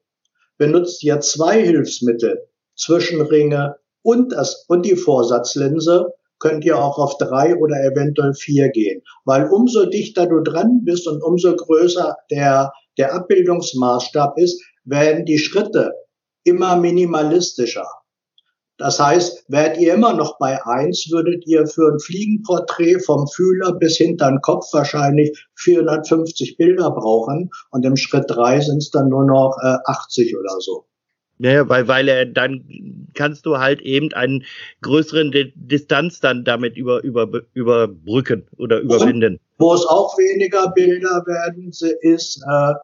Benutzt ihr zwei Hilfsmittel, Zwischenringe und, das, und die Vorsatzlinse, könnt ihr auch auf drei oder eventuell vier gehen. Weil umso dichter du dran bist und umso größer der, der Abbildungsmaßstab ist, werden die Schritte immer minimalistischer. Das heißt, wärt ihr immer noch bei eins, würdet ihr für ein Fliegenporträt vom Fühler bis hinter den Kopf wahrscheinlich 450 Bilder brauchen und im Schritt drei sind es dann nur noch äh, 80 oder so. Ja, weil, weil er dann kannst du halt eben einen größeren D Distanz dann damit über, über, überbrücken oder überwinden. Und wo es auch weniger Bilder werden, ist äh,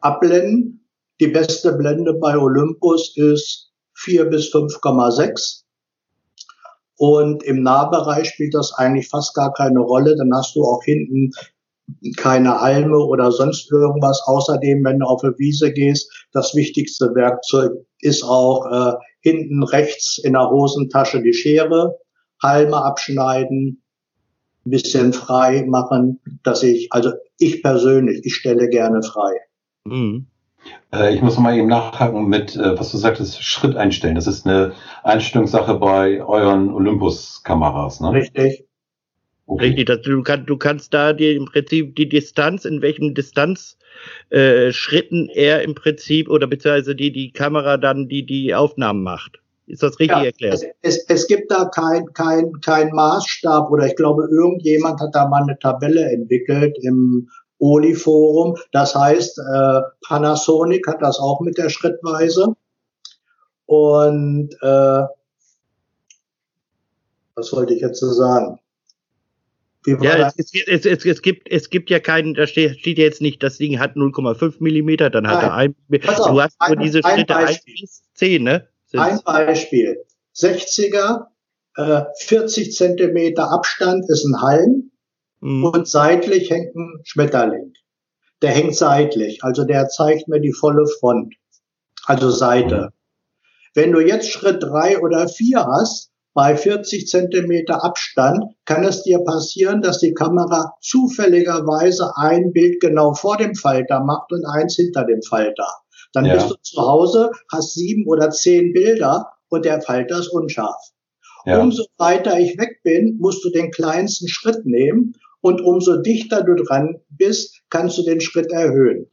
Abblenden. Die beste Blende bei Olympus ist 4 bis 5,6. Und im Nahbereich spielt das eigentlich fast gar keine Rolle. Dann hast du auch hinten keine Halme oder sonst irgendwas. Außerdem, wenn du auf eine Wiese gehst, das wichtigste Werkzeug ist auch äh, hinten rechts in der Hosentasche die Schere, Halme abschneiden, ein bisschen frei machen, dass ich, also ich persönlich, ich stelle gerne frei. Mhm. Äh, ich muss mal eben nachhaken mit, äh, was du sagtest, Schritt einstellen. Das ist eine Einstellungssache bei euren Olympus-Kameras, ne? Richtig. Okay. Richtig, das, du, kann, du kannst da die, im Prinzip die Distanz, in welchen Distanzschritten äh, er im Prinzip oder beziehungsweise die, die Kamera dann die, die Aufnahmen macht. Ist das richtig ja, erklärt? Es, es, es gibt da kein, kein, kein Maßstab oder ich glaube, irgendjemand hat da mal eine Tabelle entwickelt im Oli-Forum. Das heißt, äh, Panasonic hat das auch mit der Schrittweise. Und äh, was wollte ich jetzt so sagen? Ja, es, es, es, es, gibt, es gibt ja keinen, da steht, steht jetzt nicht, das Ding hat 0,5 Millimeter, dann hat Nein. er ein, Pass du hast nur diese Schritte 1 bis 10, ne? Sind's. Ein Beispiel. 60er, äh, 40 Zentimeter Abstand ist ein Halm, Mhm. Und seitlich hängt ein Schmetterling. Der hängt seitlich, also der zeigt mir die volle Front, also Seite. Wenn du jetzt Schritt drei oder vier hast, bei 40 Zentimeter Abstand kann es dir passieren, dass die Kamera zufälligerweise ein Bild genau vor dem Falter macht und eins hinter dem Falter. Dann ja. bist du zu Hause, hast sieben oder zehn Bilder und der Falter ist unscharf. Ja. Umso weiter ich weg bin, musst du den kleinsten Schritt nehmen und umso dichter du dran bist, kannst du den Schritt erhöhen.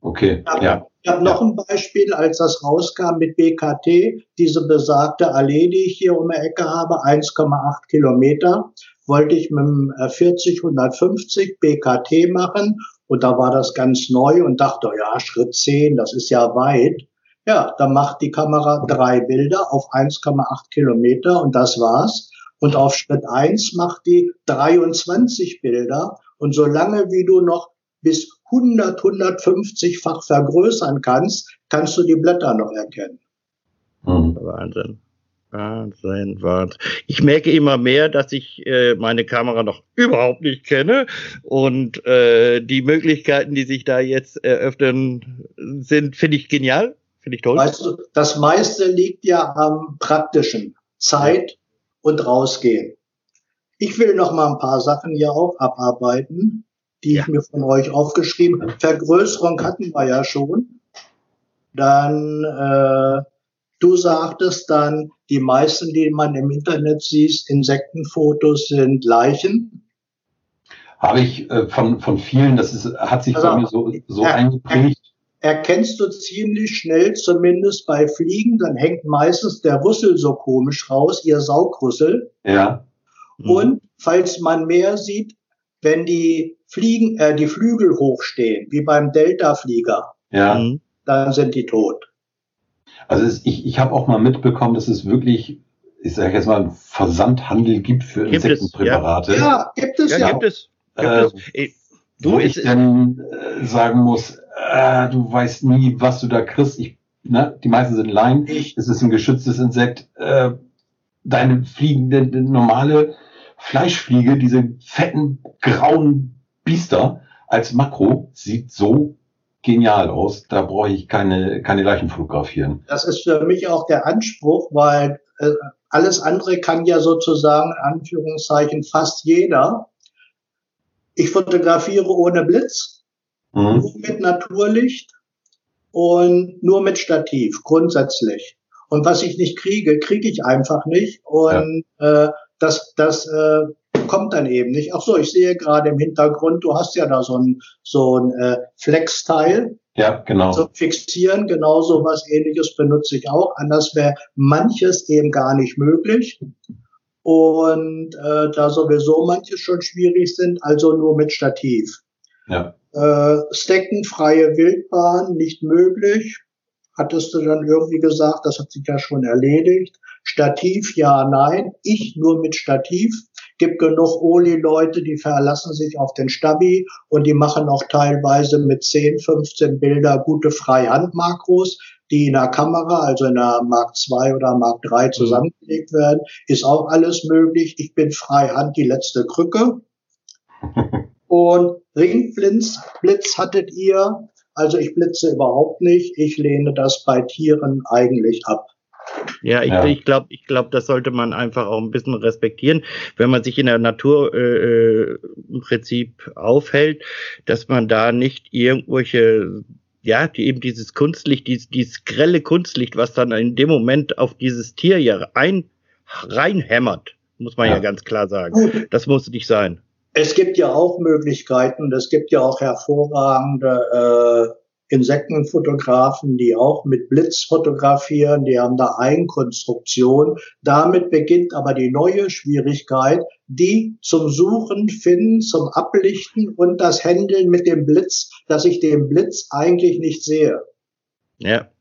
Okay. Ich habe ja. hab noch ja. ein Beispiel, als das rauskam mit BKT, diese besagte Allee, die ich hier um die Ecke habe, 1,8 Kilometer, wollte ich mit dem 40 150 BKT machen und da war das ganz neu und dachte, ja, Schritt 10, das ist ja weit. Ja, da macht die Kamera drei Bilder auf 1,8 Kilometer und das war's. Und auf Schritt eins macht die 23 Bilder. Und solange wie du noch bis 100, 150-fach vergrößern kannst, kannst du die Blätter noch erkennen. Mhm. Wahnsinn. Wahnsinn, Wahnsinn. Ich merke immer mehr, dass ich äh, meine Kamera noch überhaupt nicht kenne und äh, die Möglichkeiten, die sich da jetzt eröffnen, sind, finde ich genial, finde ich toll. Weißt du, das meiste liegt ja am praktischen. Zeit, und rausgehen. Ich will noch mal ein paar Sachen hier auch abarbeiten, die ja. ich mir von euch aufgeschrieben habe. Vergrößerung hatten wir ja schon. Dann, äh, du sagtest dann, die meisten, die man im Internet sieht, Insektenfotos sind Leichen. Habe ich äh, von, von vielen, das ist, hat sich also, bei mir so, so ja, eingeprägt. Erkennst du ziemlich schnell, zumindest bei Fliegen, dann hängt meistens der Rüssel so komisch raus, ihr Saugrüssel. Ja. Mhm. Und falls man mehr sieht, wenn die Fliegen, äh, die Flügel hochstehen, wie beim Delta-Flieger, ja. Mhm. dann sind die tot. Also es, ich, ich habe auch mal mitbekommen, dass es wirklich, ich sage jetzt mal, einen Versandhandel gibt für gibt Insektenpräparate. Es, ja. ja. gibt es ja. ja. Gibt es. Gibt äh, es. Du, wo ich dann äh, sagen muss, äh, du weißt nie, was du da kriegst. Ich, ne, die meisten sind Laien. Es ist ein geschütztes Insekt. Äh, deine fliegende normale Fleischfliege, diese fetten grauen Biester als Makro sieht so genial aus. Da brauche ich keine, keine Leichen fotografieren. Das ist für mich auch der Anspruch, weil äh, alles andere kann ja sozusagen, Anführungszeichen, fast jeder. Ich fotografiere ohne Blitz, mhm. nur mit Naturlicht und nur mit Stativ, grundsätzlich. Und was ich nicht kriege, kriege ich einfach nicht. Und ja. äh, das, das äh, kommt dann eben nicht. Ach so, ich sehe gerade im Hintergrund, du hast ja da so ein, so ein äh, Flex-Teil. Ja, genau. So fixieren, genauso was ähnliches benutze ich auch. Anders wäre manches eben gar nicht möglich. Und äh, da sowieso manche schon schwierig sind, also nur mit Stativ. Ja. Äh, Stecken, freie Wildbahn, nicht möglich. Hattest du dann irgendwie gesagt, das hat sich ja schon erledigt. Stativ, ja, nein. Ich nur mit Stativ. Gibt genug Oli-Leute, die verlassen sich auf den Stabi und die machen auch teilweise mit 10, 15 Bilder gute Freihandmakros die in der Kamera, also in der Mark II oder Mark III mhm. zusammengelegt werden, ist auch alles möglich. Ich bin Freihand die letzte Krücke. Und Ringblitz Blitz hattet ihr. Also ich blitze überhaupt nicht. Ich lehne das bei Tieren eigentlich ab. Ja, ich, ja. ich glaube, ich glaube, das sollte man einfach auch ein bisschen respektieren, wenn man sich in der Natur äh, äh im Prinzip aufhält, dass man da nicht irgendwelche ja, die eben dieses Kunstlicht, dieses, dieses grelle Kunstlicht, was dann in dem Moment auf dieses Tier ja ein, reinhämmert, muss man ja. ja ganz klar sagen. Das muss nicht sein. Es gibt ja auch Möglichkeiten, es gibt ja auch hervorragende äh, Insektenfotografen, die auch mit Blitz fotografieren, die haben da Eigenkonstruktion. Damit beginnt aber die neue Schwierigkeit, die zum Suchen, Finden, zum Ablichten und das Händeln mit dem Blitz, dass ich den Blitz eigentlich nicht sehe. Ja.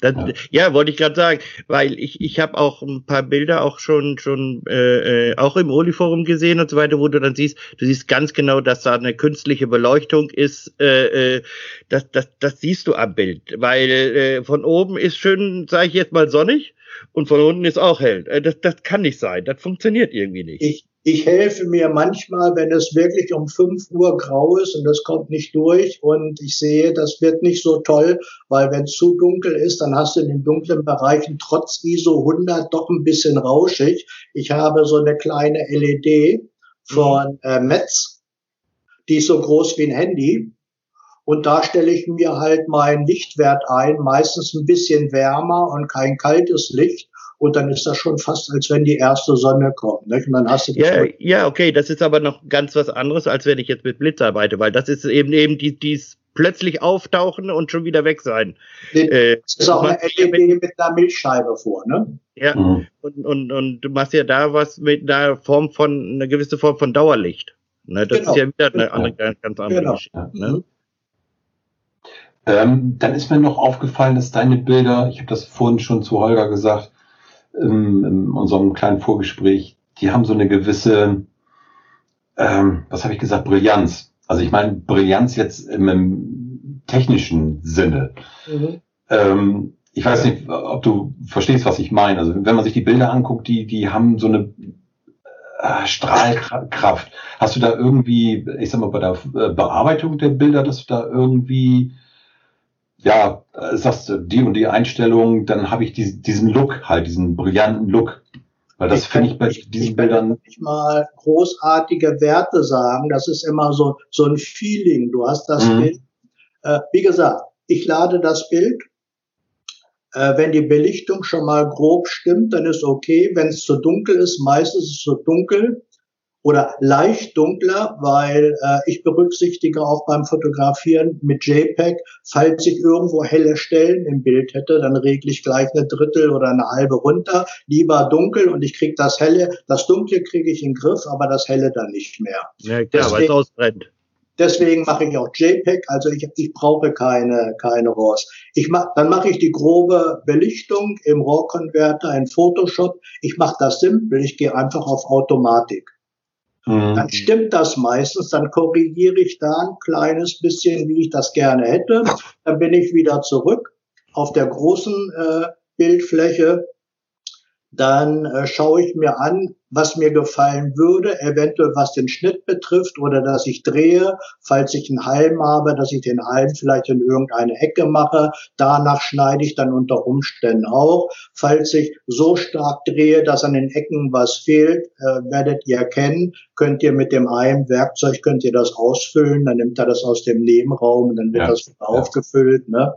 Das, ja. ja. wollte ich gerade sagen, weil ich ich habe auch ein paar Bilder auch schon schon äh, äh, auch im Oli-Forum gesehen und so weiter, wo du dann siehst, du siehst ganz genau, dass da eine künstliche Beleuchtung ist. Äh, äh, das das das siehst du am Bild, weil äh, von oben ist schön, sage ich jetzt mal sonnig und von unten ist auch hell. Äh, das das kann nicht sein, das funktioniert irgendwie nicht. Ich ich helfe mir manchmal, wenn es wirklich um 5 Uhr grau ist und das kommt nicht durch und ich sehe, das wird nicht so toll, weil wenn es zu dunkel ist, dann hast du in den dunklen Bereichen trotz ISO 100 doch ein bisschen rauschig. Ich habe so eine kleine LED von äh, Metz, die ist so groß wie ein Handy. Und da stelle ich mir halt meinen Lichtwert ein, meistens ein bisschen wärmer und kein kaltes Licht und dann ist das schon fast, als wenn die erste Sonne kommt. Nicht? Und dann hast du ja, ja, okay, das ist aber noch ganz was anderes, als wenn ich jetzt mit Blitz arbeite, weil das ist eben eben die, dies plötzlich auftauchen und schon wieder weg sein. Äh, das ist auch eine LED mit, mit einer Milchscheibe vor, ne? Ja, mhm. und, und, und du machst ja da was mit einer Form von, eine gewisse Form von Dauerlicht. Ne? Das genau. ist ja wieder eine genau. andere, ganz andere genau. Geschichte. Ne? Mhm. Ähm, dann ist mir noch aufgefallen, dass deine Bilder, ich habe das vorhin schon zu Holger gesagt, in, in unserem kleinen Vorgespräch, die haben so eine gewisse, ähm, was habe ich gesagt, Brillanz. Also ich meine Brillanz jetzt im, im technischen Sinne. Mhm. Ähm, ich weiß nicht, ob du verstehst, was ich meine. Also wenn man sich die Bilder anguckt, die, die haben so eine äh, Strahlkraft. Hast du da irgendwie, ich sag mal, bei der äh, Bearbeitung der Bilder, dass du da irgendwie ja, äh, sagst du, die und die Einstellung, dann habe ich diesen, diesen Look halt, diesen brillanten Look. Weil das finde ich bei ich, diesen ich Bildern. nicht mal großartige Werte sagen. Das ist immer so, so ein Feeling. Du hast das mhm. Bild. Äh, wie gesagt, ich lade das Bild. Äh, wenn die Belichtung schon mal grob stimmt, dann ist okay. Wenn es zu dunkel ist, meistens ist es zu dunkel. Oder leicht dunkler, weil äh, ich berücksichtige auch beim Fotografieren mit JPEG, falls ich irgendwo helle Stellen im Bild hätte, dann regle ich gleich eine Drittel oder eine halbe runter. Lieber dunkel und ich kriege das helle, das dunkle kriege ich in den Griff, aber das helle dann nicht mehr. Ja, klar, weil es ausbrennt. Deswegen mache ich auch JPEG, also ich, ich brauche keine, keine RAWs. Ich mach, dann mache ich die grobe Belichtung im RAW-Converter in Photoshop. Ich mache das simpel, ich gehe einfach auf Automatik. Mhm. Dann stimmt das meistens, dann korrigiere ich da ein kleines bisschen, wie ich das gerne hätte. Dann bin ich wieder zurück auf der großen äh, Bildfläche dann äh, schaue ich mir an, was mir gefallen würde, eventuell was den Schnitt betrifft oder dass ich drehe, falls ich einen Halm habe, dass ich den Halm vielleicht in irgendeine Ecke mache. Danach schneide ich dann unter Umständen auch. Falls ich so stark drehe, dass an den Ecken was fehlt, äh, werdet ihr erkennen, könnt ihr mit dem einen Werkzeug, könnt ihr das ausfüllen, dann nimmt er das aus dem Nebenraum und dann wird ja, das wieder ja. aufgefüllt. Ne?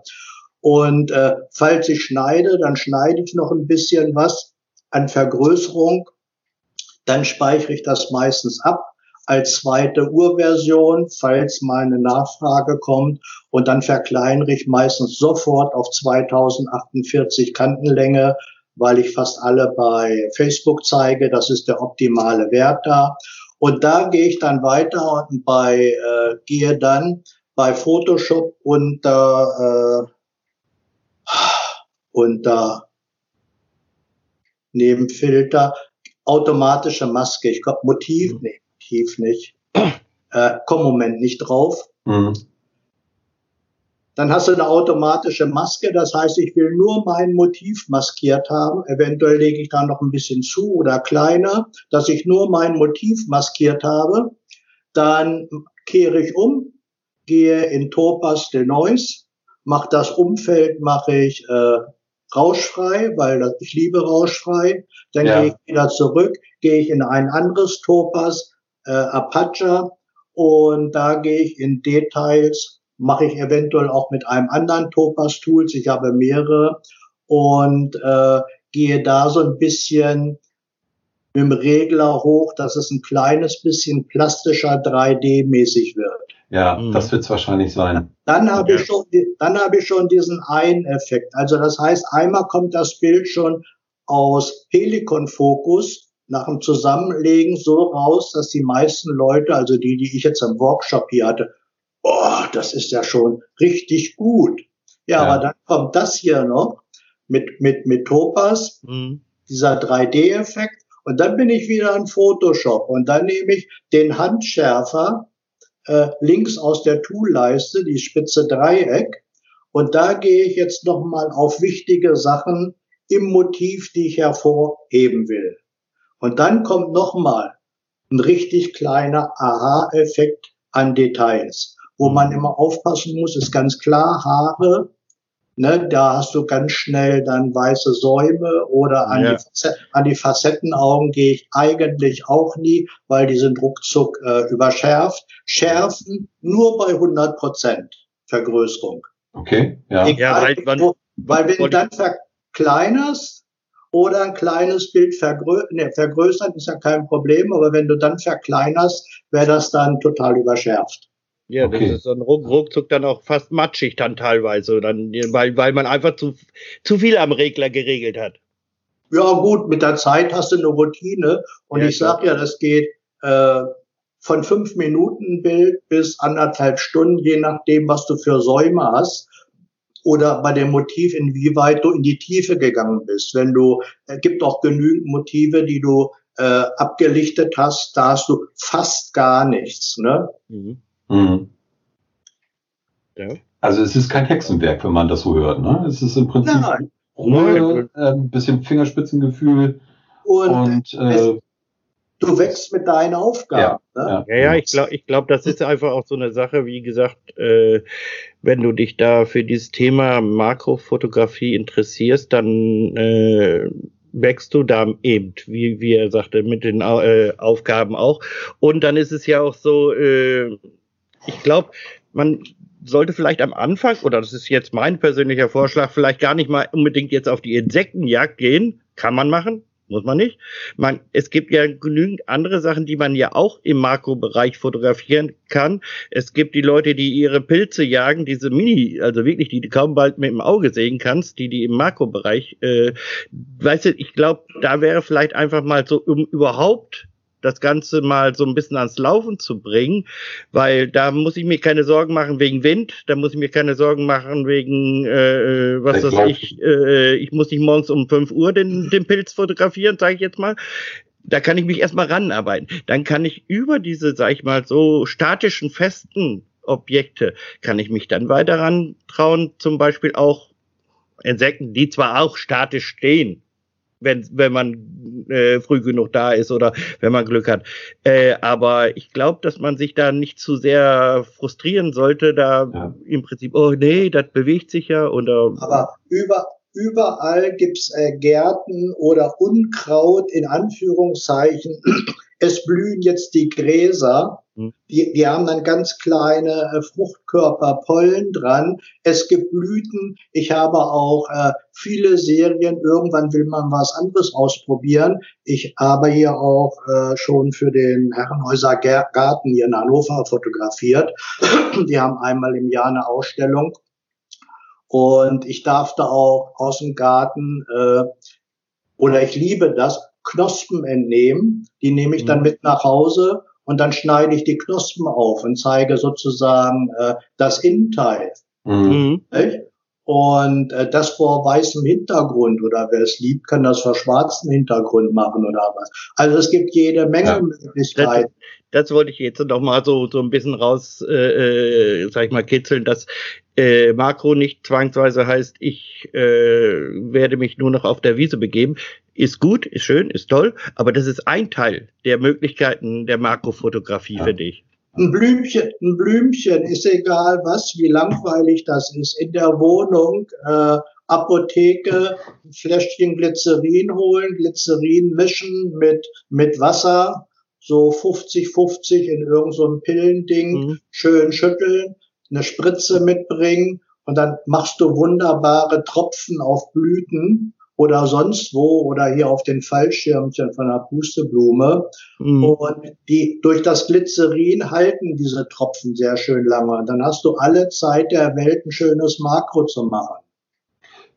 Und äh, falls ich schneide, dann schneide ich noch ein bisschen was an Vergrößerung. Dann speichere ich das meistens ab als zweite Urversion, falls mal eine Nachfrage kommt. Und dann verkleinere ich meistens sofort auf 2048 Kantenlänge, weil ich fast alle bei Facebook zeige. Das ist der optimale Wert da. Und da gehe ich dann weiter und bei äh, gehe dann bei Photoshop unter äh, unter neben Filter, automatische Maske. Ich glaube, Motiv, mhm. nee, Motiv nicht. Äh, komm Moment nicht drauf. Mhm. Dann hast du eine automatische Maske, das heißt, ich will nur mein Motiv maskiert haben. Eventuell lege ich da noch ein bisschen zu oder kleiner, dass ich nur mein Motiv maskiert habe. Dann kehre ich um, gehe in Topaz de Noise, mache das Umfeld, mache ich äh, rauschfrei, weil das, ich liebe rauschfrei. Dann ja. gehe ich wieder zurück, gehe ich in ein anderes Topaz, äh, Apache, und da gehe ich in Details, mache ich eventuell auch mit einem anderen Topaz-Tools, ich habe mehrere, und äh, gehe da so ein bisschen mit dem Regler hoch, dass es ein kleines bisschen plastischer 3D-mäßig wird. Ja, mhm. das wird es wahrscheinlich sein. Dann habe ja. ich schon, dann habe ich schon diesen einen Effekt. Also das heißt, einmal kommt das Bild schon aus Helikon-Fokus nach dem Zusammenlegen so raus, dass die meisten Leute, also die, die ich jetzt im Workshop hier hatte, oh, das ist ja schon richtig gut. Ja, ja. aber dann kommt das hier noch mit, mit, mit Topaz, mhm. dieser 3D-Effekt. Und dann bin ich wieder in Photoshop und dann nehme ich den Handschärfer äh, links aus der Toolleiste, die Spitze Dreieck. Und da gehe ich jetzt nochmal auf wichtige Sachen im Motiv, die ich hervorheben will. Und dann kommt nochmal ein richtig kleiner Aha-Effekt an Details. Wo man immer aufpassen muss, ist ganz klar, Haare Ne, da hast du ganz schnell dann weiße Säume oder an, ja. die, an die Facettenaugen gehe ich eigentlich auch nie, weil die sind ruckzuck äh, überschärft. Schärfen nur bei 100 Prozent Vergrößerung. Okay, ja. Egal, ja weil, wo, weil wenn du dann verkleinerst oder ein kleines Bild vergrö ne, vergrößern, ist ja kein Problem, aber wenn du dann verkleinerst, wäre das dann total überschärft. Ja, okay. das ist so ein ruckzuck dann auch fast matschig dann teilweise, dann, weil, weil man einfach zu, zu viel am Regler geregelt hat. Ja gut, mit der Zeit hast du eine Routine und ja, ich sag ja, das geht äh, von fünf Minuten Bild bis anderthalb Stunden, je nachdem, was du für Säume hast oder bei dem Motiv, inwieweit du in die Tiefe gegangen bist. Wenn du, es gibt auch genügend Motive, die du äh, abgelichtet hast, da hast du fast gar nichts. Ne? Mhm. Mhm. Ja. Also es ist kein Hexenwerk, wenn man das so hört. Ne? Es ist im Prinzip Nein. Ruhe, äh, ein bisschen Fingerspitzengefühl und, und äh, du wächst mit deinen Aufgaben. Ja, ne? ja, ja, ich glaube, ich glaub, das ist einfach auch so eine Sache, wie gesagt, äh, wenn du dich da für dieses Thema Makrofotografie interessierst, dann äh, wächst du da eben, wie, wie er sagte, mit den äh, Aufgaben auch. Und dann ist es ja auch so, äh, ich glaube, man sollte vielleicht am Anfang, oder das ist jetzt mein persönlicher Vorschlag, vielleicht gar nicht mal unbedingt jetzt auf die Insektenjagd gehen. Kann man machen, muss man nicht. Man, es gibt ja genügend andere Sachen, die man ja auch im Makrobereich fotografieren kann. Es gibt die Leute, die ihre Pilze jagen, diese Mini, also wirklich, die du kaum bald mit dem Auge sehen kannst, die die im Makrobereich, äh, weißt du, ich glaube, da wäre vielleicht einfach mal so, um überhaupt das Ganze mal so ein bisschen ans Laufen zu bringen, weil da muss ich mir keine Sorgen machen wegen Wind, da muss ich mir keine Sorgen machen wegen, äh, äh was weiß ich, äh, ich muss nicht morgens um 5 Uhr den, den Pilz fotografieren, sage ich jetzt mal. Da kann ich mich erstmal ranarbeiten. Dann kann ich über diese, sag ich mal, so statischen, festen Objekte, kann ich mich dann weiter rantrauen, zum Beispiel auch Insekten, die zwar auch statisch stehen, wenn, wenn man äh, früh genug da ist oder wenn man Glück hat. Äh, aber ich glaube, dass man sich da nicht zu sehr frustrieren sollte, da ja. im Prinzip, oh nee, das bewegt sich ja oder. Aber über, überall gibt's äh, Gärten oder Unkraut in Anführungszeichen. Es blühen jetzt die Gräser hm. Die, die haben dann ganz kleine äh, Fruchtkörper, Pollen dran. Es gibt Blüten. Ich habe auch äh, viele Serien. Irgendwann will man was anderes ausprobieren. Ich habe hier auch äh, schon für den Herrenhäuser Garten hier in Hannover fotografiert. Die haben einmal im Jahr eine Ausstellung. Und ich darf da auch aus dem Garten, äh, oder ich liebe das, Knospen entnehmen. Die nehme ich dann mhm. mit nach Hause und dann schneide ich die Knospen auf und zeige sozusagen äh, das Innenteil. Mhm. Und äh, das vor weißem Hintergrund oder wer es liebt, kann das vor schwarzem Hintergrund machen oder was. Also es gibt jede Menge ja. Möglichkeiten. Das, das, wollte ich jetzt noch mal so so ein bisschen raus, äh, äh, sag ich mal, kitzeln, dass äh, Makro nicht zwangsweise heißt, ich äh, werde mich nur noch auf der Wiese begeben ist gut, ist schön, ist toll, aber das ist ein Teil der Möglichkeiten der Makrofotografie ja. für dich. Ein Blümchen, ein Blümchen ist egal was, wie langweilig das ist. In der Wohnung, äh, Apotheke, ein Fläschchen Glycerin holen, Glycerin mischen mit, mit Wasser, so 50-50 in irgendeinem so Pillending, mhm. schön schütteln, eine Spritze mitbringen und dann machst du wunderbare Tropfen auf Blüten oder sonst wo oder hier auf den Fallschirmchen von der Pusteblume. Mhm. Und die durch das Glycerin halten diese Tropfen sehr schön lange. Und dann hast du alle Zeit der Welt ein schönes Makro zu machen.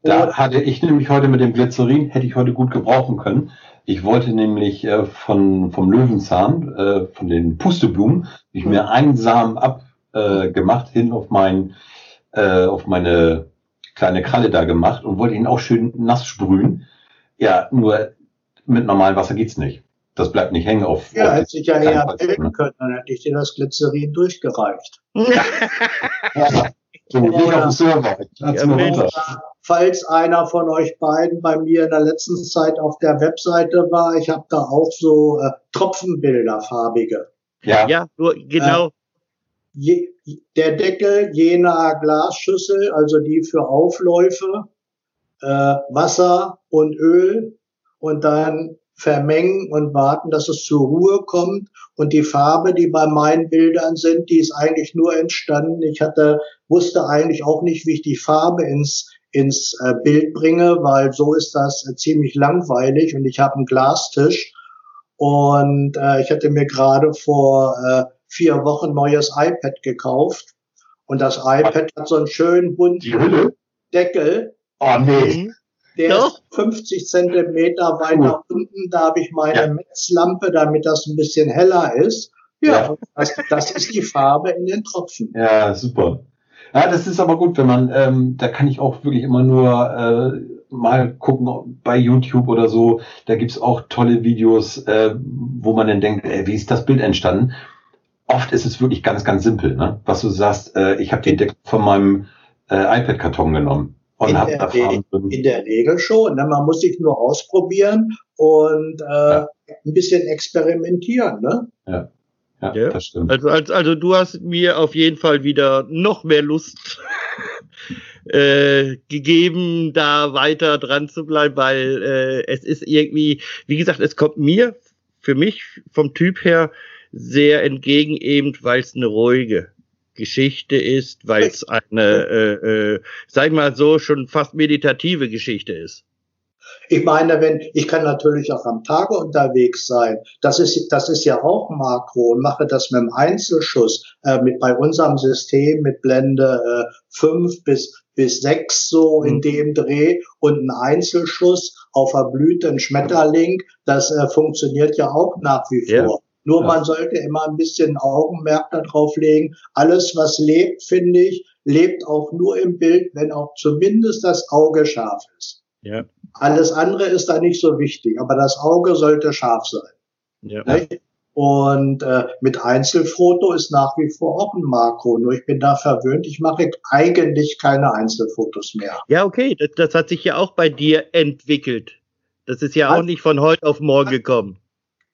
Da hatte ich nämlich heute mit dem Glycerin, hätte ich heute gut gebrauchen können. Ich wollte nämlich äh, von, vom Löwenzahn, äh, von den Pusteblumen, ich mir mhm. einen Samen abgemacht äh, hin auf mein, äh, auf meine kleine Kralle da gemacht und wollte ihn auch schön nass sprühen. Ja, nur mit normalem Wasser geht's nicht. Das bleibt nicht hängen auf. Ja, hätte sich ja eher melden ne? können, dann hätte ich dir das Glycerin durchgereicht. ja, so wie auf dem Server. Ja, falls einer von euch beiden bei mir in der letzten Zeit auf der Webseite war, ich habe da auch so äh, Tropfenbilder, farbige. Ja, ja nur genau. Äh, je, der Deckel jener Glasschüssel, also die für Aufläufe, äh, Wasser und Öl und dann vermengen und warten, dass es zur Ruhe kommt. Und die Farbe, die bei meinen Bildern sind, die ist eigentlich nur entstanden. Ich hatte, wusste eigentlich auch nicht, wie ich die Farbe ins, ins äh, Bild bringe, weil so ist das äh, ziemlich langweilig und ich habe einen Glastisch. Und äh, ich hatte mir gerade vor äh, vier Wochen neues iPad gekauft. Und das iPad hat so einen schönen bunten Deckel. Oh nee. Der Doch. ist 50 Zentimeter weiter uh. unten. Da habe ich meine ja. Metzlampe, damit das ein bisschen heller ist. Ja, ja. Das, das, ist die Farbe in den Tropfen. Ja, super. Ja, das ist aber gut, wenn man, ähm, da kann ich auch wirklich immer nur äh, mal gucken bei YouTube oder so. Da gibt's auch tolle Videos, äh, wo man dann denkt, ey, wie ist das Bild entstanden? Oft ist es wirklich ganz, ganz simpel, ne? Was du sagst, äh, ich habe den Deckel von meinem äh, iPad-Karton genommen. Und in, hab der drin. in der Regel schon. Ne? Man muss sich nur ausprobieren und äh, ja. ein bisschen experimentieren. Ne? Ja. Ja, ja, das stimmt. Also, also, also du hast mir auf jeden Fall wieder noch mehr Lust äh, gegeben, da weiter dran zu bleiben, weil äh, es ist irgendwie, wie gesagt, es kommt mir, für mich vom Typ her, sehr entgegen, eben weil es eine ruhige Geschichte ist, weil es eine, äh, äh, sag ich mal so, schon fast meditative Geschichte ist. Ich meine, wenn ich kann natürlich auch am Tage unterwegs sein. Das ist das ist ja auch Makro und mache das mit dem Einzelschuss äh, mit bei unserem System mit Blende äh, 5 bis bis 6 so in mhm. dem Dreh und ein Einzelschuss auf verblühten Schmetterling. Das äh, funktioniert ja auch nach wie vor. Ja. Nur ja. man sollte immer ein bisschen Augenmerk darauf legen. Alles, was lebt, finde ich, lebt auch nur im Bild, wenn auch zumindest das Auge scharf ist. Ja. Alles andere ist da nicht so wichtig, aber das Auge sollte scharf sein. Ja. Und äh, mit Einzelfoto ist nach wie vor auch ein Makro. Nur ich bin da verwöhnt. Ich mache eigentlich keine Einzelfotos mehr. Ja, okay. Das, das hat sich ja auch bei dir entwickelt. Das ist ja auch nicht von heute auf morgen gekommen.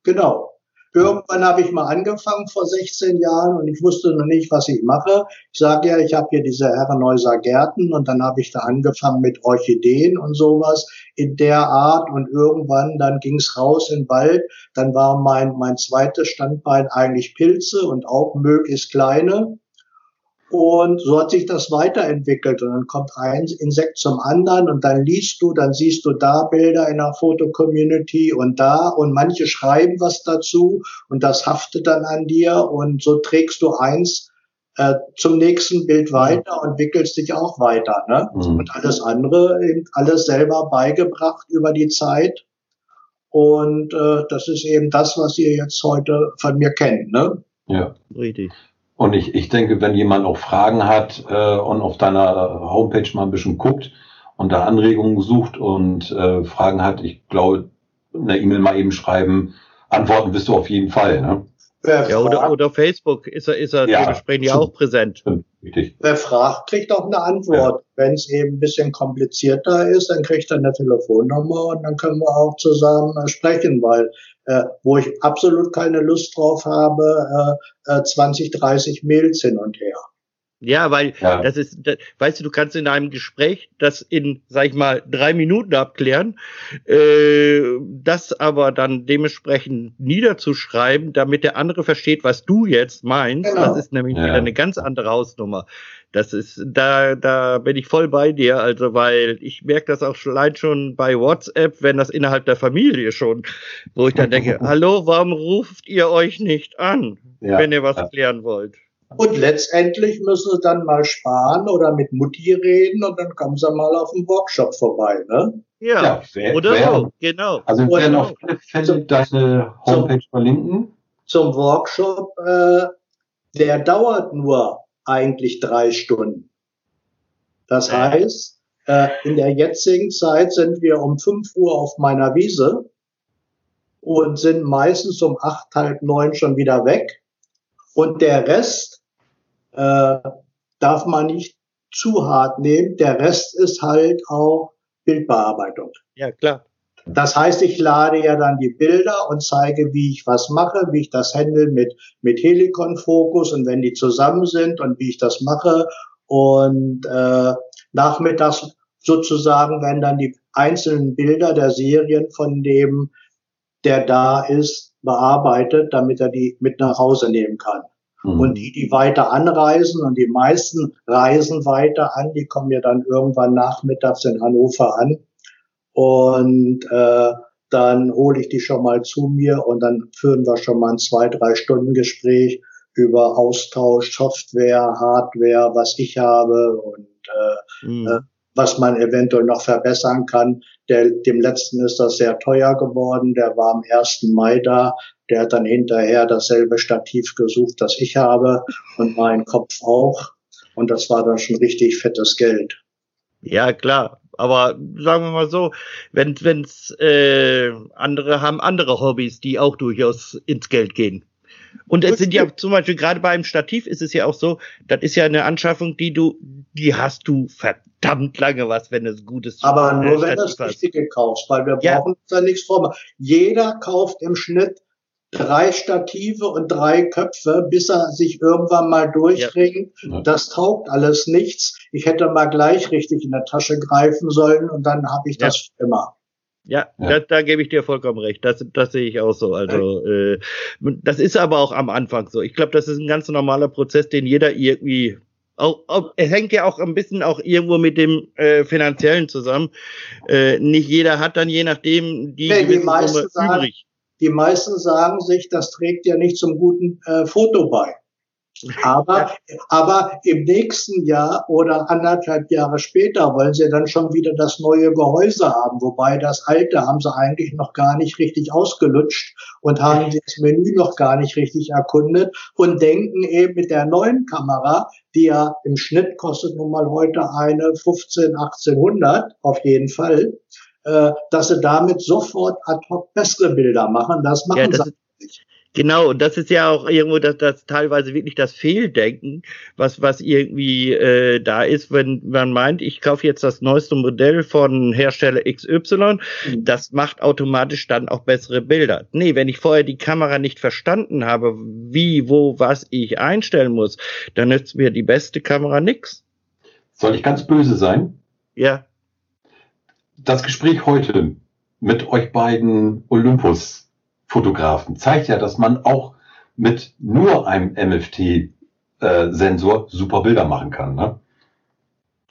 Genau. Irgendwann habe ich mal angefangen vor 16 Jahren und ich wusste noch nicht, was ich mache. Ich sage ja, ich habe hier diese Herrenhäuser Gärten und dann habe ich da angefangen mit Orchideen und sowas in der Art und irgendwann dann ging's raus in den Wald. Dann war mein, mein zweites Standbein eigentlich Pilze und auch möglichst kleine. Und so hat sich das weiterentwickelt. Und dann kommt ein Insekt zum anderen und dann liest du, dann siehst du da Bilder in der Fotocommunity und da und manche schreiben was dazu und das haftet dann an dir und so trägst du eins äh, zum nächsten Bild weiter und wickelst dich auch weiter. Ne? Mhm. Und alles andere, eben alles selber beigebracht über die Zeit. Und äh, das ist eben das, was ihr jetzt heute von mir kennt. Ne? Ja, richtig. Und ich, ich denke, wenn jemand auch Fragen hat äh, und auf deiner Homepage mal ein bisschen guckt und da Anregungen sucht und äh, Fragen hat, ich glaube, eine E-Mail mal eben schreiben, antworten wirst du auf jeden Fall. Ne? ja, oder, oder Facebook ist er, ist er ja, dementsprechend ja auch präsent. Richtig. Wer fragt, kriegt auch eine Antwort. Ja. Wenn es eben ein bisschen komplizierter ist, dann kriegt er eine Telefonnummer und dann können wir auch zusammen äh, sprechen, weil äh, wo ich absolut keine Lust drauf habe, äh, äh, 20, 30 Mails hin und her. Ja, weil ja. das ist, das, weißt du, du kannst in einem Gespräch das in, sag ich mal, drei Minuten abklären, äh, das aber dann dementsprechend niederzuschreiben, damit der andere versteht, was du jetzt meinst. Genau. Das ist nämlich ja. wieder eine ganz andere Hausnummer. Das ist, da, da bin ich voll bei dir, also weil ich merke das auch allein schon bei WhatsApp, wenn das innerhalb der Familie schon, wo ich dann denke, hallo, warum ruft ihr euch nicht an, ja. wenn ihr was klären wollt? Und letztendlich müssen sie dann mal sparen oder mit Mutti reden und dann kommen sie mal auf den Workshop vorbei, ne? Ja, ja wer, oder wer, so, genau. Also wir werden auf alle Fälle deine Homepage zum, verlinken. Zum Workshop, äh, der dauert nur eigentlich drei Stunden. Das heißt, äh, in der jetzigen Zeit sind wir um fünf Uhr auf meiner Wiese und sind meistens um acht, halb neun schon wieder weg. Und der Rest äh, darf man nicht zu hart nehmen. Der Rest ist halt auch Bildbearbeitung. Ja, klar. Das heißt, ich lade ja dann die Bilder und zeige, wie ich was mache, wie ich das handle mit, mit Helicon Focus und wenn die zusammen sind und wie ich das mache. Und äh, nachmittags sozusagen werden dann die einzelnen Bilder der Serien von dem, der da ist, bearbeitet, damit er die mit nach Hause nehmen kann. Mhm. Und die, die weiter anreisen, und die meisten reisen weiter an, die kommen ja dann irgendwann nachmittags in Hannover an. Und äh, dann hole ich die schon mal zu mir und dann führen wir schon mal ein zwei, drei Stunden Gespräch über Austausch, Software, Hardware, was ich habe und äh, mhm. äh, was man eventuell noch verbessern kann. Der, dem letzten ist das sehr teuer geworden. Der war am 1. Mai da. Der hat dann hinterher dasselbe Stativ gesucht, das ich habe und mein Kopf auch. Und das war dann schon richtig fettes Geld. Ja, klar. Aber sagen wir mal so, wenn wenn's äh, andere haben andere Hobbys, die auch durchaus ins Geld gehen. Und es sind ja zum Beispiel gerade beim Stativ ist es ja auch so, das ist ja eine Anschaffung, die du, die hast du verdammt lange was, wenn es gutes Aber nur äh, wenn du das Richtige kaufst, weil wir ja. brauchen uns da nichts vormachen. Jeder kauft im Schnitt drei Stative und drei Köpfe, bis er sich irgendwann mal durchringt. Ja. Das taugt alles nichts. Ich hätte mal gleich richtig in der Tasche greifen sollen und dann habe ich das ja. immer. Ja, ja. Da, da gebe ich dir vollkommen recht. Das, das sehe ich auch so. Also äh, das ist aber auch am Anfang so. Ich glaube, das ist ein ganz normaler Prozess, den jeder irgendwie Auch, auch, es hängt ja auch ein bisschen auch irgendwo mit dem äh, finanziellen zusammen. Äh, nicht jeder hat dann je nachdem die, nee, die meisten sagen, übrig. Die meisten sagen sich, das trägt ja nicht zum guten äh, Foto bei. Aber, aber im nächsten Jahr oder anderthalb Jahre später wollen sie dann schon wieder das neue Gehäuse haben. Wobei das alte haben sie eigentlich noch gar nicht richtig ausgelutscht und haben das Menü noch gar nicht richtig erkundet und denken eben mit der neuen Kamera, die ja im Schnitt kostet nun mal heute eine 15, 1800 auf jeden Fall, äh, dass sie damit sofort ad hoc bessere Bilder machen. Das machen ja, das sie nicht. Genau, und das ist ja auch irgendwo das, das teilweise wirklich das Fehldenken, was, was irgendwie äh, da ist, wenn man meint, ich kaufe jetzt das neueste Modell von Hersteller XY, mhm. das macht automatisch dann auch bessere Bilder. Nee, wenn ich vorher die Kamera nicht verstanden habe, wie, wo, was ich einstellen muss, dann nützt mir die beste Kamera nix. Soll ich ganz böse sein? Ja. Das Gespräch heute mit euch beiden Olympus Fotografen zeigt ja, dass man auch mit nur einem MFT-Sensor äh, super Bilder machen kann. Ne?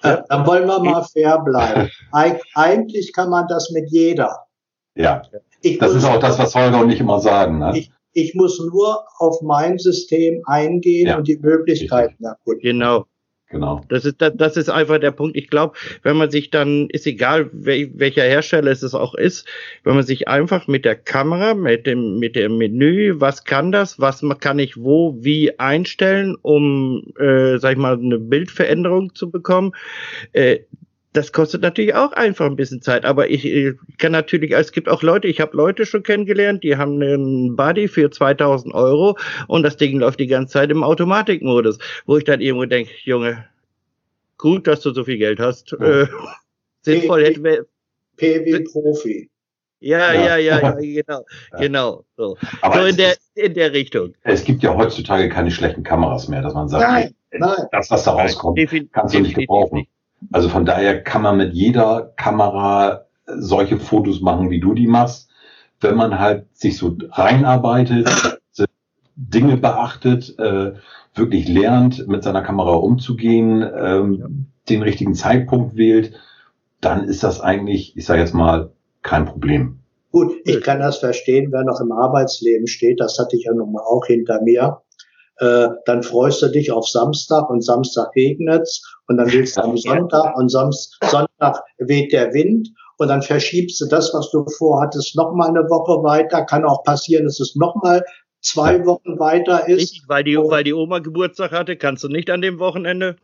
Ja, dann wollen wir mal fair bleiben. Eig eigentlich kann man das mit jeder. Ja, ich das ist auch das, was Holger und ich immer sagen. Ne? Ich, ich muss nur auf mein System eingehen ja. und die Möglichkeiten erkunden. Genau. Genau. Das ist, das ist einfach der Punkt. Ich glaube, wenn man sich dann, ist egal, welcher Hersteller es auch ist, wenn man sich einfach mit der Kamera, mit dem, mit dem Menü, was kann das, was kann ich wo, wie einstellen, um, äh, sag ich mal, eine Bildveränderung zu bekommen, äh, das kostet natürlich auch einfach ein bisschen Zeit, aber ich, ich kann natürlich, es gibt auch Leute, ich habe Leute schon kennengelernt, die haben einen Buddy für 2000 Euro und das Ding läuft die ganze Zeit im Automatikmodus, wo ich dann irgendwo denke, Junge, gut, dass du so viel Geld hast. Ja. Äh, sinnvoll hätte wir. PW Profi. Ja, ja, ja, ja, genau, genau. So, so in der in der Richtung. Es gibt ja heutzutage keine schlechten Kameras mehr, dass man sagt, nein, nein. das, was da rauskommt, kannst du nicht gebrauchen. Also von daher kann man mit jeder Kamera solche Fotos machen, wie du die machst. Wenn man halt sich so reinarbeitet, Dinge beachtet, äh, wirklich lernt, mit seiner Kamera umzugehen, ähm, ja. den richtigen Zeitpunkt wählt, dann ist das eigentlich, ich sage jetzt mal, kein Problem. Gut, ich kann das verstehen, wer noch im Arbeitsleben steht, das hatte ich ja nun mal auch hinter mir. Äh, dann freust du dich auf Samstag und Samstag regnet's und dann willst du am Sonntag und sonst Sonntag weht der Wind und dann verschiebst du das, was du vorhattest, noch mal eine Woche weiter. Kann auch passieren, dass es noch mal zwei Wochen weiter ist. Richtig, weil die, weil die Oma Geburtstag hatte, kannst du nicht an dem Wochenende?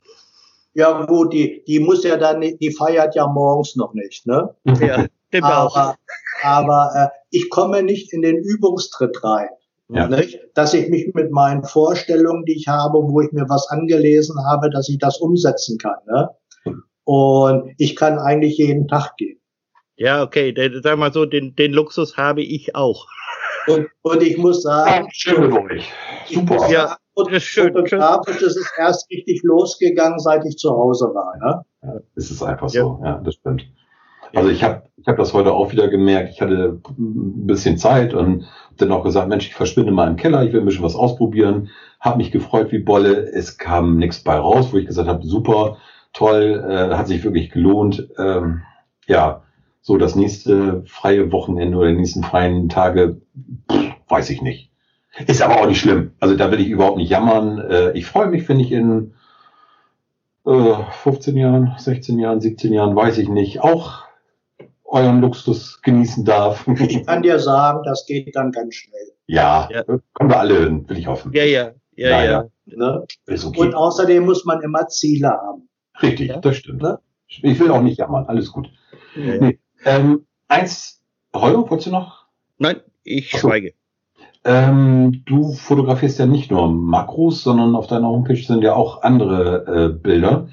Ja gut, die, die muss ja dann, die feiert ja morgens noch nicht, ne? Ja, aber, aber äh, ich komme nicht in den Übungstritt rein. Ja. Nicht? Dass ich mich mit meinen Vorstellungen, die ich habe, wo ich mir was angelesen habe, dass ich das umsetzen kann. Ne? Und ich kann eigentlich jeden Tag gehen. Ja, okay, sag mal so, den, den Luxus habe ich auch. Und, und ich muss sagen, schön mit euch. Super. Ja, und ist schön. Fotografisch ist es erst richtig losgegangen, seit ich zu Hause war. Ne? Ja, ist es einfach so, ja, das stimmt. Also ich habe ich hab das heute auch wieder gemerkt. Ich hatte ein bisschen Zeit und dann auch gesagt, Mensch, ich verschwinde mal im Keller, ich will ein bisschen was ausprobieren. Habe mich gefreut wie Bolle. Es kam nichts bei raus, wo ich gesagt habe, super, toll, äh, hat sich wirklich gelohnt. Ähm, ja, so das nächste freie Wochenende oder die nächsten freien Tage, pff, weiß ich nicht. Ist aber auch nicht schlimm. Also da will ich überhaupt nicht jammern. Äh, ich freue mich, wenn ich in äh, 15 Jahren, 16 Jahren, 17 Jahren, weiß ich nicht, auch euren Luxus genießen darf. Ich kann dir sagen, das geht dann ganz schnell. Ja, ja. kommen wir alle hin, will ich hoffen. Ja, ja, ja, naja. ja. Ne? Okay. Und außerdem muss man immer Ziele haben. Richtig, ja? das stimmt. Ne? Ich will auch nicht jammern, alles gut. Ja, nee. ähm, eins, Holger, wolltest du noch? Nein, ich so. schweige. Ähm, du fotografierst ja nicht nur Makros, sondern auf deiner Homepage sind ja auch andere äh, Bilder.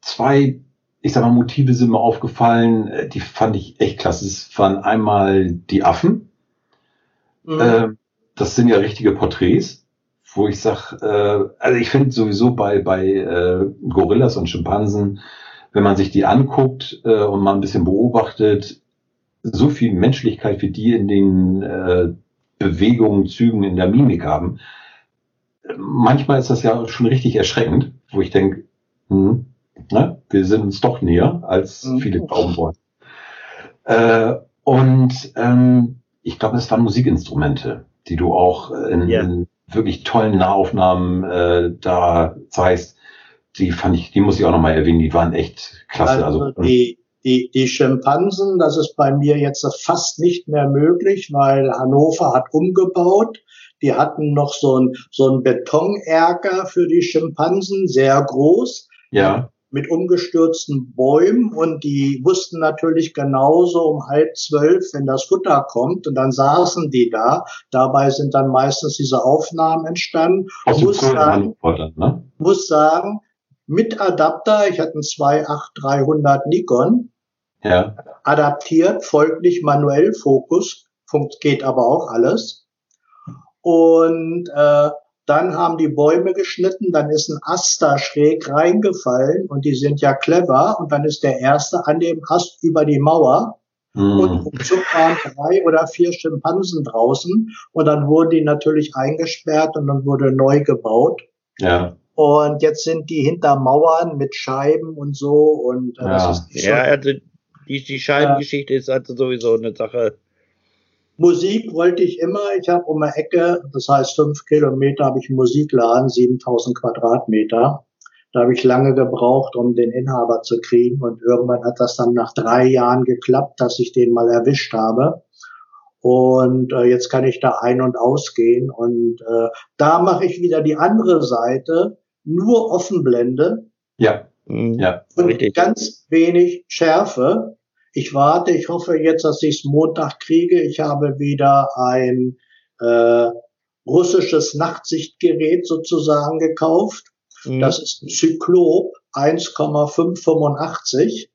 Zwei ich sag mal, Motive sind mir aufgefallen, äh, die fand ich echt klasse. Es waren einmal die Affen. Mhm. Äh, das sind ja richtige Porträts, wo ich sag, äh, also ich finde sowieso bei, bei äh, Gorillas und Schimpansen, wenn man sich die anguckt äh, und mal ein bisschen beobachtet, so viel Menschlichkeit wie die in den äh, Bewegungen, Zügen, in der Mimik haben. Manchmal ist das ja schon richtig erschreckend, wo ich denke, Mhm. Ne? Wir sind uns doch näher, als mhm. viele glauben wollen. Äh, und ähm, ich glaube, es waren Musikinstrumente, die du auch in, yeah. in wirklich tollen Nahaufnahmen äh, da zeigst. Die fand ich, die muss ich auch nochmal erwähnen, die waren echt klasse. Also, also die, die, die Schimpansen, das ist bei mir jetzt fast nicht mehr möglich, weil Hannover hat umgebaut. Die hatten noch so ein, so ein Betonerker für die Schimpansen, sehr groß. Ja mit umgestürzten Bäumen und die wussten natürlich genauso um halb zwölf, wenn das Futter kommt und dann saßen die da. Dabei sind dann meistens diese Aufnahmen entstanden. Aus muss sagen, ne? muss sagen, mit Adapter, ich hatte einen 28300 Nikon, ja. adaptiert, folglich manuell Fokus, geht aber auch alles. Und äh, dann haben die Bäume geschnitten, dann ist ein Ast da schräg reingefallen und die sind ja clever und dann ist der erste an dem Ast über die Mauer mm. und ruckzuck waren drei oder vier Schimpansen draußen und dann wurden die natürlich eingesperrt und dann wurde neu gebaut. Ja. Und jetzt sind die hinter Mauern mit Scheiben und so und äh, ja. das ist ja, also die, die Scheibengeschichte äh, ist also sowieso eine Sache Musik wollte ich immer. Ich habe um eine Ecke, das heißt fünf Kilometer, habe ich einen Musikladen, 7000 Quadratmeter. Da habe ich lange gebraucht, um den Inhaber zu kriegen. Und irgendwann hat das dann nach drei Jahren geklappt, dass ich den mal erwischt habe. Und äh, jetzt kann ich da ein- und ausgehen. Und äh, da mache ich wieder die andere Seite, nur Offenblende. Ja. Ja. Und richtig. ganz wenig Schärfe. Ich warte, ich hoffe jetzt, dass ich es Montag kriege. Ich habe wieder ein äh, russisches Nachtsichtgerät sozusagen gekauft. Mhm. Das ist ein Zyklop 1,585.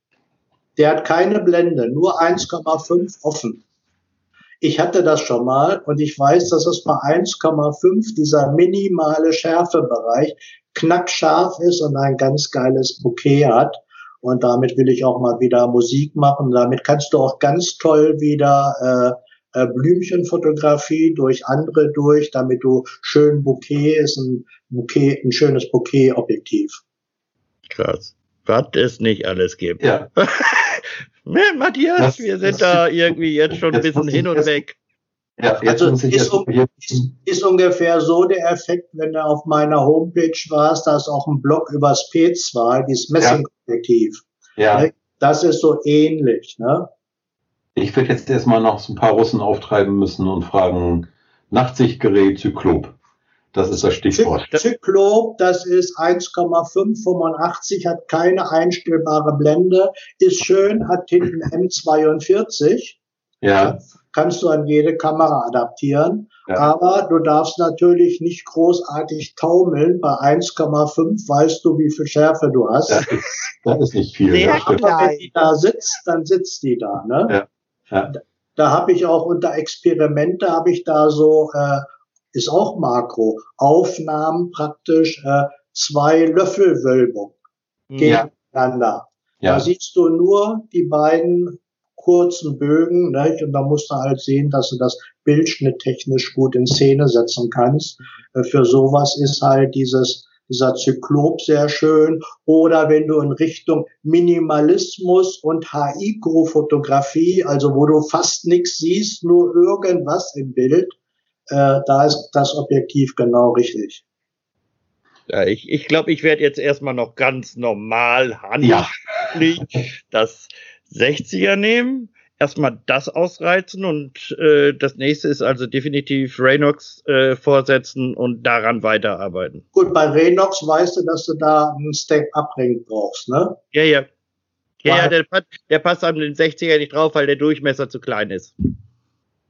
Der hat keine Blende, nur 1,5 offen. Ich hatte das schon mal und ich weiß, dass es bei 1,5 dieser minimale Schärfebereich knackscharf ist und ein ganz geiles Bouquet hat. Und damit will ich auch mal wieder Musik machen. Damit kannst du auch ganz toll wieder äh, äh, Blümchenfotografie durch andere durch, damit du schön Bouquet ist, ein Bouquet, ein schönes Bouquet-Objektiv. Krass. Was es nicht alles gibt. Ja. Matthias, das, wir sind da irgendwie jetzt schon ein bisschen hin und weg. Ja, also ist, um, ist, ist, ungefähr so der Effekt, wenn du auf meiner Homepage warst, da ist auch ein Blog übers P2, dieses Messingobjektiv. Ja. ja. Das ist so ähnlich. Ne? Ich würde jetzt erstmal noch so ein paar Russen auftreiben müssen und fragen, Nachtsichtgerät Zyklop. Das ist das Stichwort. Zyklop, das ist 1,585, hat keine einstellbare Blende, ist schön, hat hinten M42. Ja kannst du an jede Kamera adaptieren. Ja. Aber du darfst natürlich nicht großartig taumeln. Bei 1,5 weißt du, wie viel Schärfe du hast. Das ist, das ist nicht viel. Sehr Aber wenn die da sitzt, dann sitzt die da. Ne? Ja. Ja. Da, da habe ich auch unter Experimente, habe ich da so, äh, ist auch Makro, Aufnahmen praktisch äh, zwei Löffelwölbung gegeneinander. Ja. Da siehst du nur die beiden kurzen Bögen, ne? und da musst du halt sehen, dass du das bildschnitttechnisch gut in Szene setzen kannst. Äh, für sowas ist halt dieses dieser Zyklop sehr schön. Oder wenn du in Richtung Minimalismus und HI-Fotografie, also wo du fast nichts siehst, nur irgendwas im Bild, äh, da ist das Objektiv genau richtig. Ja, ich ich, glaube, ich werde jetzt erstmal noch ganz normal handlich ja. das 60er nehmen, erstmal das ausreizen und äh, das nächste ist also definitiv Raynox äh, vorsetzen und daran weiterarbeiten. Gut, bei Raynox weißt du, dass du da einen Step-Up-Ring brauchst, ne? Ja, ja. Ja, ja der, der passt an den 60er nicht drauf, weil der Durchmesser zu klein ist.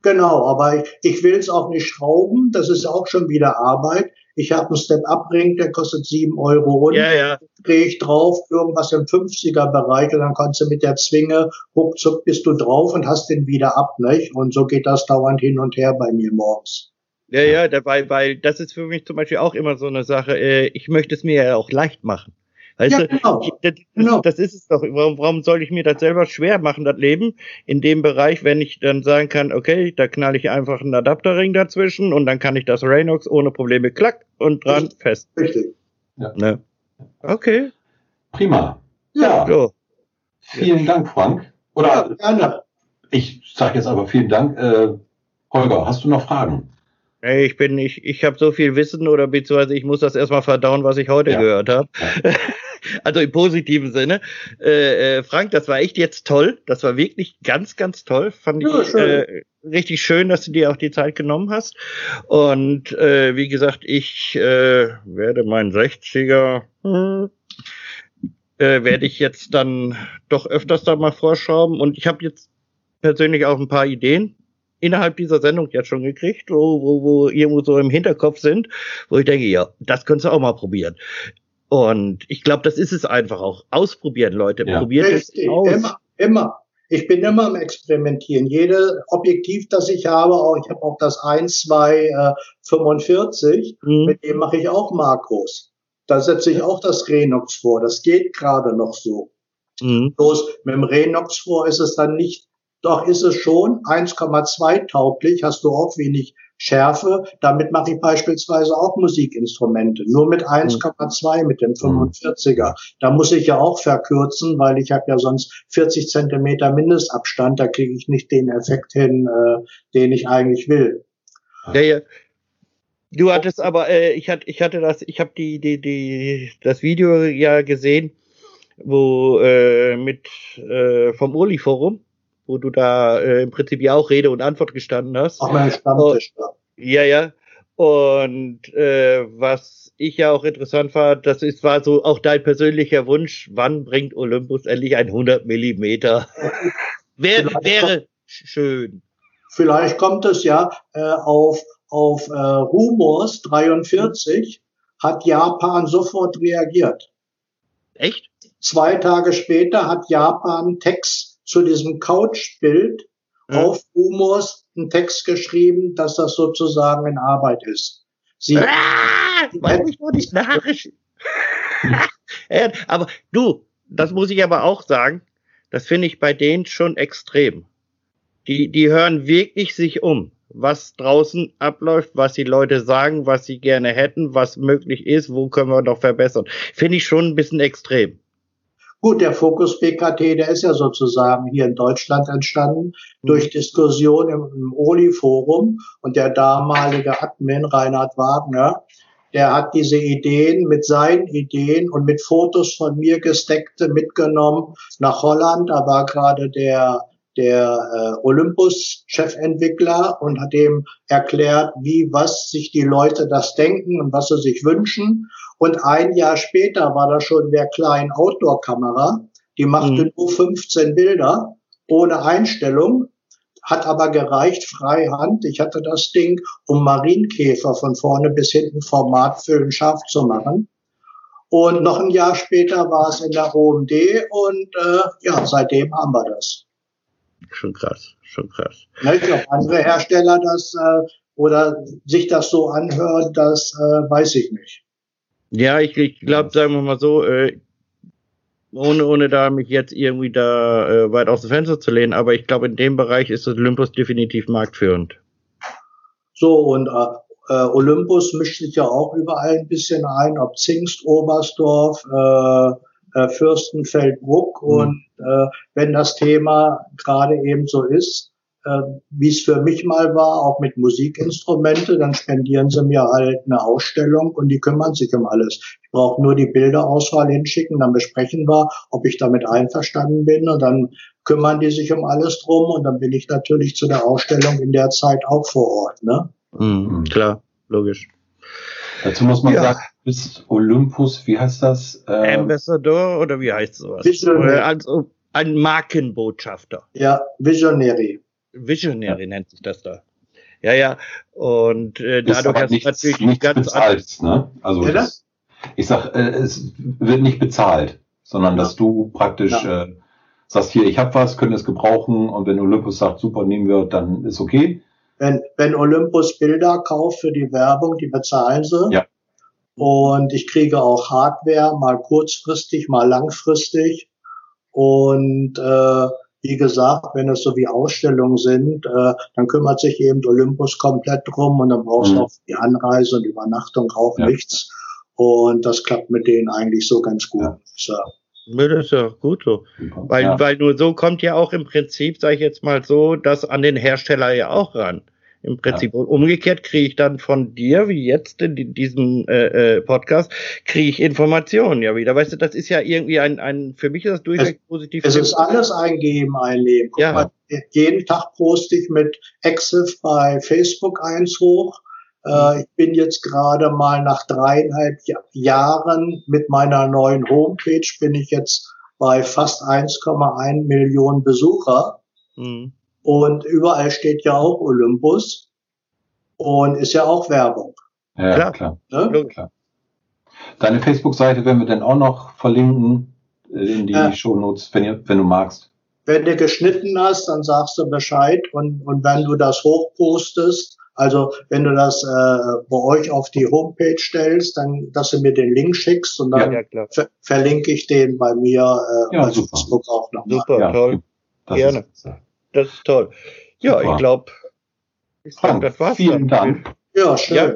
Genau, aber ich, ich will es auch nicht schrauben, das ist auch schon wieder Arbeit. Ich habe einen Step-Up-Ring, der kostet sieben Euro und ja, ja. drehe ich drauf, irgendwas im 50er-Bereich und dann kannst du mit der Zwinge, ruckzuck bist du drauf und hast den wieder ab, nicht? Und so geht das dauernd hin und her bei mir morgens. Ja, ja, dabei, weil das ist für mich zum Beispiel auch immer so eine Sache, äh, ich möchte es mir ja auch leicht machen. Weißt ja, genau. du, das, genau. das ist es doch. Warum, warum soll ich mir das selber schwer machen, das Leben? In dem Bereich, wenn ich dann sagen kann, okay, da knall ich einfach einen Adapterring dazwischen und dann kann ich das Raynox ohne Probleme klack und dran Richtig. fest. Richtig. Ja. Ne? Okay. Prima. Ja. ja. Vielen Dank, Frank. Oder ja, gerne. Ich sage jetzt aber vielen Dank. Äh, Holger, hast du noch Fragen? Ich bin, ich, ich habe so viel Wissen oder beziehungsweise ich muss das erstmal verdauen, was ich heute ja. gehört habe. Ja. Also im positiven Sinne. Äh, äh, Frank, das war echt jetzt toll. Das war wirklich ganz, ganz toll. Fand ja, ich äh, richtig schön, dass du dir auch die Zeit genommen hast. Und äh, wie gesagt, ich äh, werde meinen 60er, hm, äh, werde ich jetzt dann doch öfters da mal vorschrauben. Und ich habe jetzt persönlich auch ein paar Ideen, innerhalb dieser Sendung jetzt schon gekriegt, wo, wo, wo irgendwo so im Hinterkopf sind, wo ich denke, ja, das könntest du auch mal probieren. Und ich glaube, das ist es einfach auch. Ausprobieren, Leute. Ja. Probiert Richtig. es aus. Immer, immer. Ich bin immer am Experimentieren. Jede Objektiv, das ich habe, auch ich habe auch das 1, 2, äh, 45, mhm. mit dem mache ich auch Makros. Da setze ich auch das Renox vor. Das geht gerade noch so. Mhm. Bloß mit dem Renox vor ist es dann nicht doch ist es schon 1,2 tauglich, hast du auch wenig Schärfe. Damit mache ich beispielsweise auch Musikinstrumente. Nur mit 1,2 mit dem 45er. Da muss ich ja auch verkürzen, weil ich habe ja sonst 40 Zentimeter Mindestabstand. Da kriege ich nicht den Effekt hin, äh, den ich eigentlich will. Ja, ja. Du hattest aber, äh, ich hatte, ich hatte das, ich habe die, die, die, das Video ja gesehen, wo äh, mit äh, vom Uli Forum wo du da äh, im Prinzip ja auch Rede und Antwort gestanden hast. Ach, mein Stammtisch, und, ja. Ja, Und äh, was ich ja auch interessant fand, das ist, war so auch dein persönlicher Wunsch, wann bringt Olympus endlich ein 100 Millimeter? Wär, wäre schön. Vielleicht kommt es ja äh, auf, auf äh, Rumors 43, hat Japan sofort reagiert. Echt? Zwei Tage später hat Japan Text zu diesem Couchbild ja. auf Humors einen Text geschrieben, dass das sozusagen in Arbeit ist. Sie ah, weiß ich nur nicht narrisch. aber du, das muss ich aber auch sagen, das finde ich bei denen schon extrem. Die, die hören wirklich sich um, was draußen abläuft, was die Leute sagen, was sie gerne hätten, was möglich ist, wo können wir noch verbessern. Finde ich schon ein bisschen extrem. Gut, der Fokus BKT, der ist ja sozusagen hier in Deutschland entstanden mhm. durch Diskussion im, im Oli-Forum und der damalige Admin Reinhard Wagner, der hat diese Ideen mit seinen Ideen und mit Fotos von mir gesteckte mitgenommen nach Holland. Da war gerade der der äh, Olympus-Chefentwickler und hat ihm erklärt, wie, was sich die Leute das denken und was sie sich wünschen. Und ein Jahr später war da schon der kleinen Outdoor-Kamera. Die machte mhm. nur 15 Bilder ohne Einstellung, hat aber gereicht, freihand. Ich hatte das Ding, um Marienkäfer von vorne bis hinten formatfüllen scharf zu machen. Und noch ein Jahr später war es in der OMD und äh, ja, seitdem haben wir das schon krass, schon krass. Nicht, ob andere Hersteller das äh, oder sich das so anhören, das äh, weiß ich nicht. Ja, ich, ich glaube, sagen wir mal so, äh, ohne, ohne da mich jetzt irgendwie da äh, weit aus dem Fenster zu lehnen, aber ich glaube, in dem Bereich ist das Olympus definitiv marktführend. So, und äh, äh, Olympus mischt sich ja auch überall ein bisschen ein, ob Zingst, Oberstdorf, äh, äh, Fürstenfeldbruck. Mhm. Und äh, wenn das Thema gerade eben so ist, äh, wie es für mich mal war, auch mit Musikinstrumente, dann spendieren sie mir halt eine Ausstellung und die kümmern sich um alles. Ich brauche nur die Bilderauswahl hinschicken, dann besprechen wir, ob ich damit einverstanden bin und dann kümmern die sich um alles drum und dann bin ich natürlich zu der Ausstellung in der Zeit auch vor Ort. Ne? Mhm, klar, logisch. Dazu muss man ja. sagen, bis Olympus, wie heißt das? Ähm, Ambassador oder wie heißt sowas? Visionary. Also ein Markenbotschafter. Ja, Visionary. Visionary ja. nennt sich das da. Ja, ja. Und äh, dadurch hast du natürlich nichts ganz bezahlt, ne? Also das, ich sag, äh, es wird nicht bezahlt, sondern ja. dass du praktisch ja. äh, sagst, hier, ich habe was, können es gebrauchen und wenn Olympus sagt, super, nehmen wir, dann ist okay. Wenn, wenn Olympus Bilder kauft für die Werbung, die bezahlen sie. Ja. Und ich kriege auch Hardware, mal kurzfristig, mal langfristig. Und äh, wie gesagt, wenn es so wie Ausstellungen sind, äh, dann kümmert sich eben Olympus komplett drum und dann brauchst du mhm. auch die Anreise und Übernachtung auch ja. nichts. Und das klappt mit denen eigentlich so ganz gut. Ja. So. Das ist ja gut so. Weil, ja. weil nur so kommt ja auch im Prinzip, sage ich jetzt mal so, das an den Hersteller ja auch ran. Im Prinzip. Ja. Und umgekehrt kriege ich dann von dir, wie jetzt in diesem äh, äh, Podcast, kriege ich Informationen ja wieder. Weißt du, das ist ja irgendwie ein, ein für mich ist das durchweg es, positiv. Es ist alles eingeben, ein Leben. Guck ja. Mal, jeden Tag poste ich mit Exif bei Facebook eins hoch. Äh, ich bin jetzt gerade mal nach dreieinhalb Jahren mit meiner neuen Homepage bin ich jetzt bei fast 1,1 Millionen Besucher. Mhm. Und überall steht ja auch Olympus und ist ja auch Werbung. Ja, klar. klar. Ne? klar. Deine Facebook-Seite werden wir dann auch noch verlinken äh, in die ja. Shownotes, wenn, ihr, wenn du magst. Wenn du geschnitten hast, dann sagst du Bescheid und, und wenn du das hochpostest, also wenn du das äh, bei euch auf die Homepage stellst, dann, dass du mir den Link schickst und dann ja, ja, ver verlinke ich den bei mir äh, ja, bei super. Facebook auch nochmal. Super, ja, toll. Das Gerne. Ist, das ist toll. Ja, Super. ich glaube, glaub, das war's. Vielen dann. Dank. Ja, schön. Ja,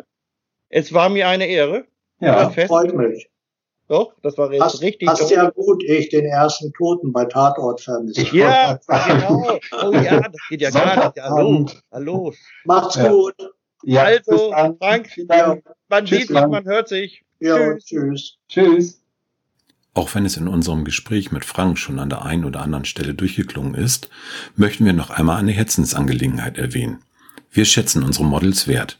es war mir eine Ehre. Ja, freut mich. Doch, das war jetzt hast, richtig. Hast ja gut, ich den ersten Toten bei Tatort vermisst. Ja, genau. Oh ja, das geht ja gar nicht. Hallo, hallo. Macht's ja. gut. Ja, also, Frank, man tschüss sieht sich, man hört sich. Ja, tschüss. Tschüss. tschüss. Auch wenn es in unserem Gespräch mit Frank schon an der einen oder anderen Stelle durchgeklungen ist, möchten wir noch einmal eine Herzensangelegenheit erwähnen. Wir schätzen unsere Models wert.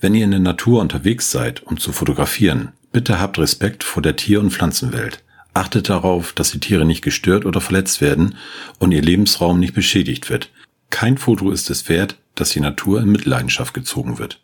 Wenn ihr in der Natur unterwegs seid, um zu fotografieren, bitte habt Respekt vor der Tier- und Pflanzenwelt. Achtet darauf, dass die Tiere nicht gestört oder verletzt werden und ihr Lebensraum nicht beschädigt wird. Kein Foto ist es wert, dass die Natur in Mitleidenschaft gezogen wird.